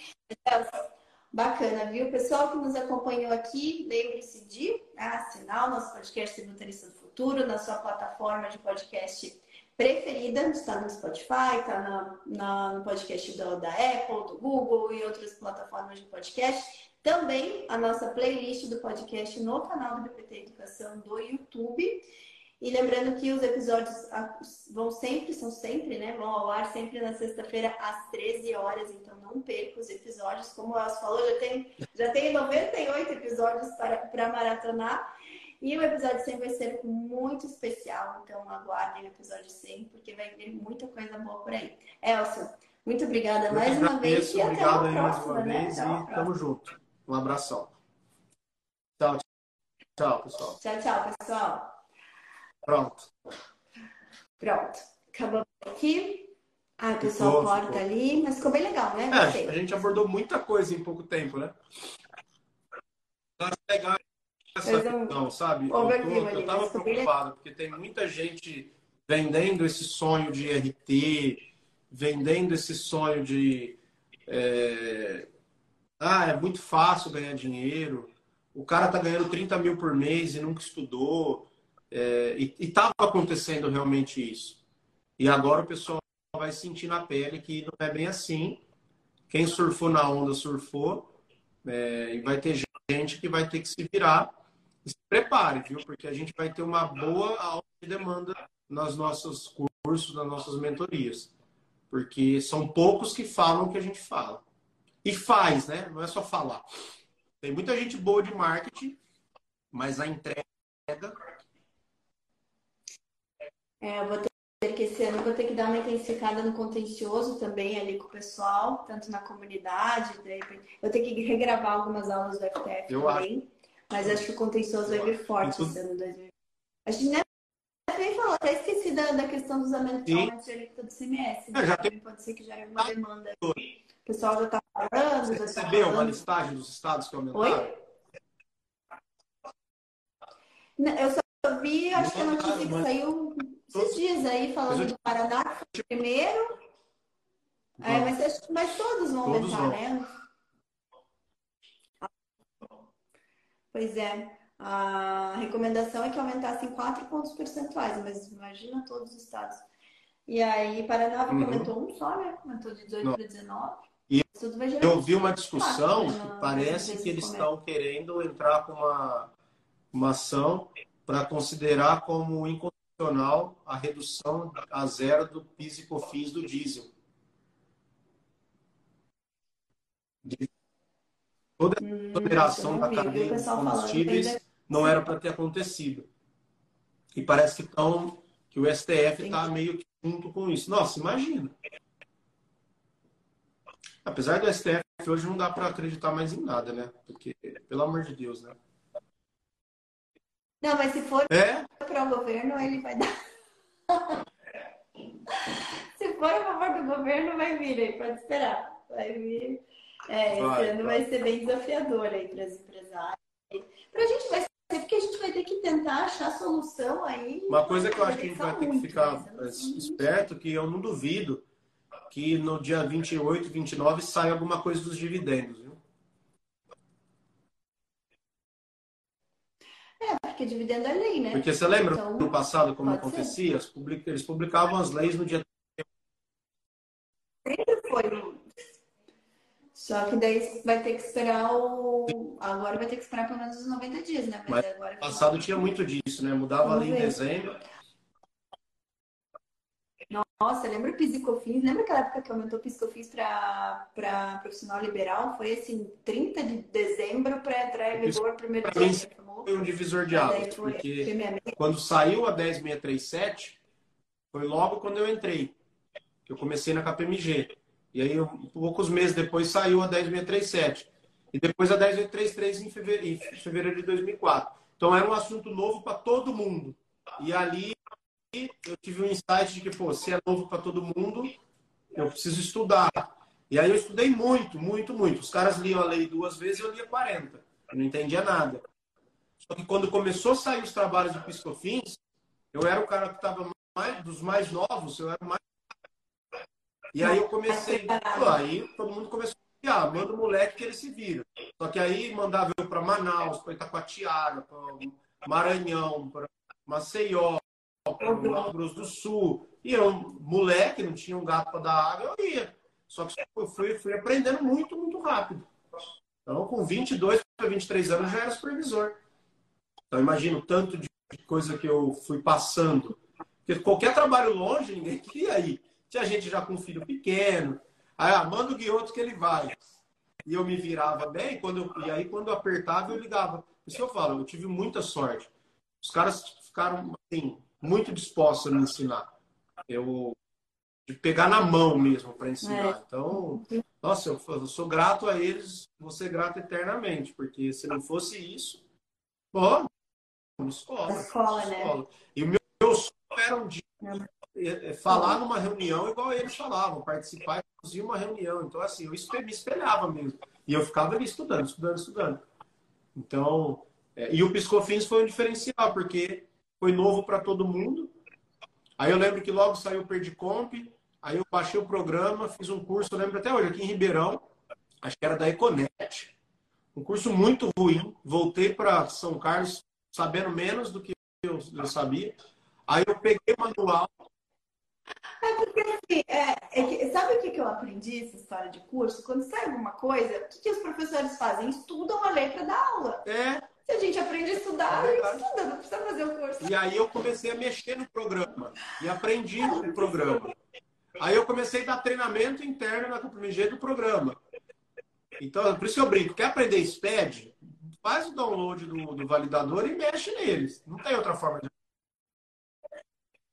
Elcio, bacana, viu? Pessoal que nos acompanhou aqui, lembre-se de assinar o nosso podcast Tributarista do Futuro na sua plataforma de podcast preferida, está no Spotify, está no podcast do, da Apple, do Google e outras plataformas de podcast. Também a nossa playlist do podcast no canal do BPT Educação do YouTube. E lembrando que os episódios vão sempre, são sempre, né? Vão ao ar sempre na sexta-feira às 13 horas, então não perca os episódios. Como o Elcio falou, já tem, já tem 98 episódios para, para maratonar. E o episódio 100 vai ser muito especial, então aguardem o episódio 100, porque vai vir muita coisa boa por aí. Elcio, muito obrigada Eu mais uma vez. E até obrigado a próxima, mais uma né? vez e tamo junto. Um abração. Tchau, tchau, pessoal. Tchau, tchau, pessoal. Pronto. Pronto. Acabou aqui. Ah, o pessoal ficou, corta ficou. ali, mas ficou bem legal, né? É, a gente abordou muita coisa em pouco tempo, né? pegar essa questão, sabe? Eu, tô, eu tava preocupado, porque tem muita gente vendendo esse sonho de RT, vendendo esse sonho de é, ah, é muito fácil ganhar dinheiro. O cara tá ganhando 30 mil por mês e nunca estudou. É, e estava acontecendo realmente isso. E agora o pessoal vai sentir na pele que não é bem assim. Quem surfou na onda, surfou. É, e vai ter gente que vai ter que se virar. Se prepare, viu? Porque a gente vai ter uma boa alta demanda nos nossos cursos, nas nossas mentorias. Porque são poucos que falam o que a gente fala e faz, né? Não é só falar. Tem muita gente boa de marketing, mas a entrega. É, eu vou ter que esse ano vou ter que dar uma intensificada no contencioso também ali com o pessoal, tanto na comunidade, daí eu tenho que regravar algumas aulas do FTF eu também, acho. Mas acho que o contencioso vai vir forte esse ano 2020. A gente nem falou, até esqueci da, da questão dos aumentos de alíquota do CMS. Né? Já tem... Pode ser que já é uma demanda. O pessoal já está falando. Você já tá recebeu uma listagem dos estados que aumentaram? Oi? Eu só vi, acho que a notícia que saiu esses dias aí, falando do Paraná, que foi o primeiro. É, mas, mas todos vão todos aumentar, vão. né? Pois é. A recomendação é que aumentasse em 4 pontos percentuais, mas imagina todos os estados. E aí, Paraná uhum. aumentou um só, né? Aumentou de 18 para 19. E eu vi uma discussão né, que parece que eles estão querendo entrar com uma, uma ação para considerar como inconstitucional a redução a zero do PIS e COFINS do diesel. Toda a hum, operação da cadeia de combustíveis não era para ter acontecido. E parece que, tão, que o STF está meio que junto com isso. Nossa, imagina. Apesar do STF hoje não dá para acreditar mais em nada, né? Porque, pelo amor de Deus, né? Não, mas se for é? para o governo, ele vai dar. se for a favor do governo, vai vir aí, pode esperar. Vai vir. É, vai, esse ano vai. vai ser bem desafiador aí para as empresárias. Para a gente vai porque a gente vai ter que tentar achar solução aí. Uma coisa que eu acho que a gente vai ter que ficar né? esperto, que eu não duvido que no dia 28, 29 saia alguma coisa dos dividendos, viu? É, porque dividendo é lei, né? Porque você lembra então, no passado como acontecia? Eles publicavam as leis no dia. Sempre foi só que daí vai ter que esperar o. Agora vai ter que esperar pelo menos os 90 dias, né? Mas, Mas agora. passado tinha muito disso, né? Mudava ali em dezembro. Nossa, lembra o Piscofins? Lembra aquela época que aumentou o Piscofins para profissional liberal? Foi assim, 30 de dezembro para entrar em vigor o primeiro dia. Foi um divisor de águas, porque quando saiu a 10637, foi logo quando eu entrei. Eu comecei na KPMG. E aí, poucos meses depois, saiu a 10637. E depois a 10633 em fevereiro, em fevereiro de 2004. Então, era um assunto novo para todo mundo. E ali, eu tive um insight de que, pô, se é novo para todo mundo, eu preciso estudar. E aí, eu estudei muito, muito, muito. Os caras liam a lei duas vezes eu lia 40. Eu não entendia nada. Só que quando começou a sair os trabalhos de Piscofins, eu era o cara que estava mais, dos mais novos, eu era o mais e aí eu comecei, aí todo mundo começou a ah, manda o moleque que ele se vira. Só que aí mandava eu para Manaus, para Itacoatiara, para Maranhão, para Maceió, para Mato Grosso do Sul. E eu, moleque, não tinha um gato para dar água, eu ia. Só que eu fui, fui aprendendo muito, muito rápido. Então, com 22 para 23 anos, já era supervisor. Então, imagino tanto de coisa que eu fui passando. Porque qualquer trabalho longe, ninguém queria ir. Tinha gente já com filho pequeno. Aí, ah, manda o Guioto que ele vai. E eu me virava bem, quando eu, e aí quando eu apertava, eu ligava. Isso eu falo, eu tive muita sorte. Os caras ficaram, assim, muito dispostos a me ensinar. Eu, de pegar na mão mesmo para ensinar. É. Então, nossa, eu, eu, sou grato a eles, vou ser grato eternamente, porque se não fosse isso, bom, escola. Escola, escola. né? E o meu, meu sonho era um dia falar numa reunião igual eles falavam, participar e conduzir uma reunião. Então, assim, eu me espelhava mesmo. E eu ficava ali estudando, estudando, estudando. Então, é, e o Piscofins foi um diferencial, porque foi novo para todo mundo. Aí eu lembro que logo saiu o Perdicomp, aí eu baixei o programa, fiz um curso, lembro até hoje, aqui em Ribeirão, acho que era da Econet. Um curso muito ruim. Voltei para São Carlos sabendo menos do que eu, eu sabia. Aí eu peguei o manual, é porque assim, é, é que, sabe o que, que eu aprendi essa história de curso? Quando sai alguma coisa, o que, que os professores fazem? Estudam a letra da aula. É. Se a gente aprende a estudar, é estuda, não precisa fazer o curso. E aí eu comecei a mexer no programa e aprendi no programa. Aí eu comecei a dar treinamento interno na KPMG do programa. Então, por isso que eu brinco, quer aprender SPED? faz o download do, do validador e mexe neles. Não tem outra forma de.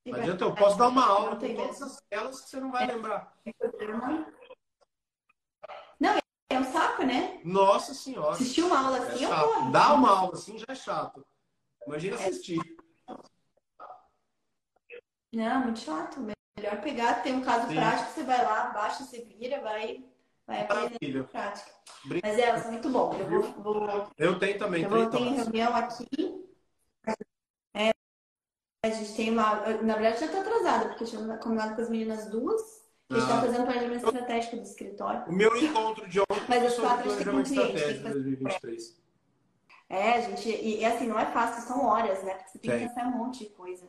Não adianta, eu posso dar uma aula com todas as telas que você não vai lembrar. Não, é um saco, né? Nossa senhora. Assistir uma aula assim, é eu chato. Dar uma aula assim já é chato. Imagina assistir. Não, muito chato. Melhor pegar, tem um caso Sim. prático, você vai lá, baixa, se vira, vai, vai aprender prática. Mas é, muito bom. Eu vou, vou, Eu tenho também. Eu vou ter reunião aqui. A gente tem uma. Na verdade, já está atrasada, porque eu tinha combinado com as meninas duas. A gente está ah. fazendo planejamento estratégico do escritório. O meu encontro de ontem Mas as quatro a gente tem com cliente. 2023. É, a gente. E, e, assim, não é fácil, são horas, né? Porque você tem Sim. que pensar um monte de coisa.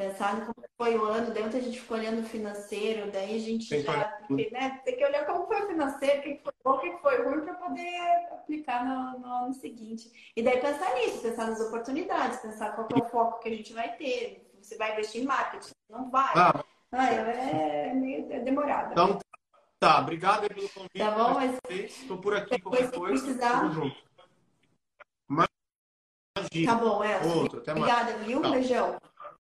Pensar em como foi o ano, daí a gente ficou olhando o financeiro, daí a gente tem já. Né, tem que olhar como foi o financeiro, o que foi bom, o que foi ruim, para poder aplicar no, no, ano seguinte. E daí pensar nisso, pensar nas oportunidades, pensar qual é o foco que a gente vai ter. Você vai investir em marketing? Não vai. Ah, ah é meio é demorado. Então, tá, obrigado pelo convite. Tá bom, mas. Estou por aqui, qualquer coisa. Precisar... Tamo junto. Tá bom, é. Outro, até mais. Obrigada, viu? Beijão.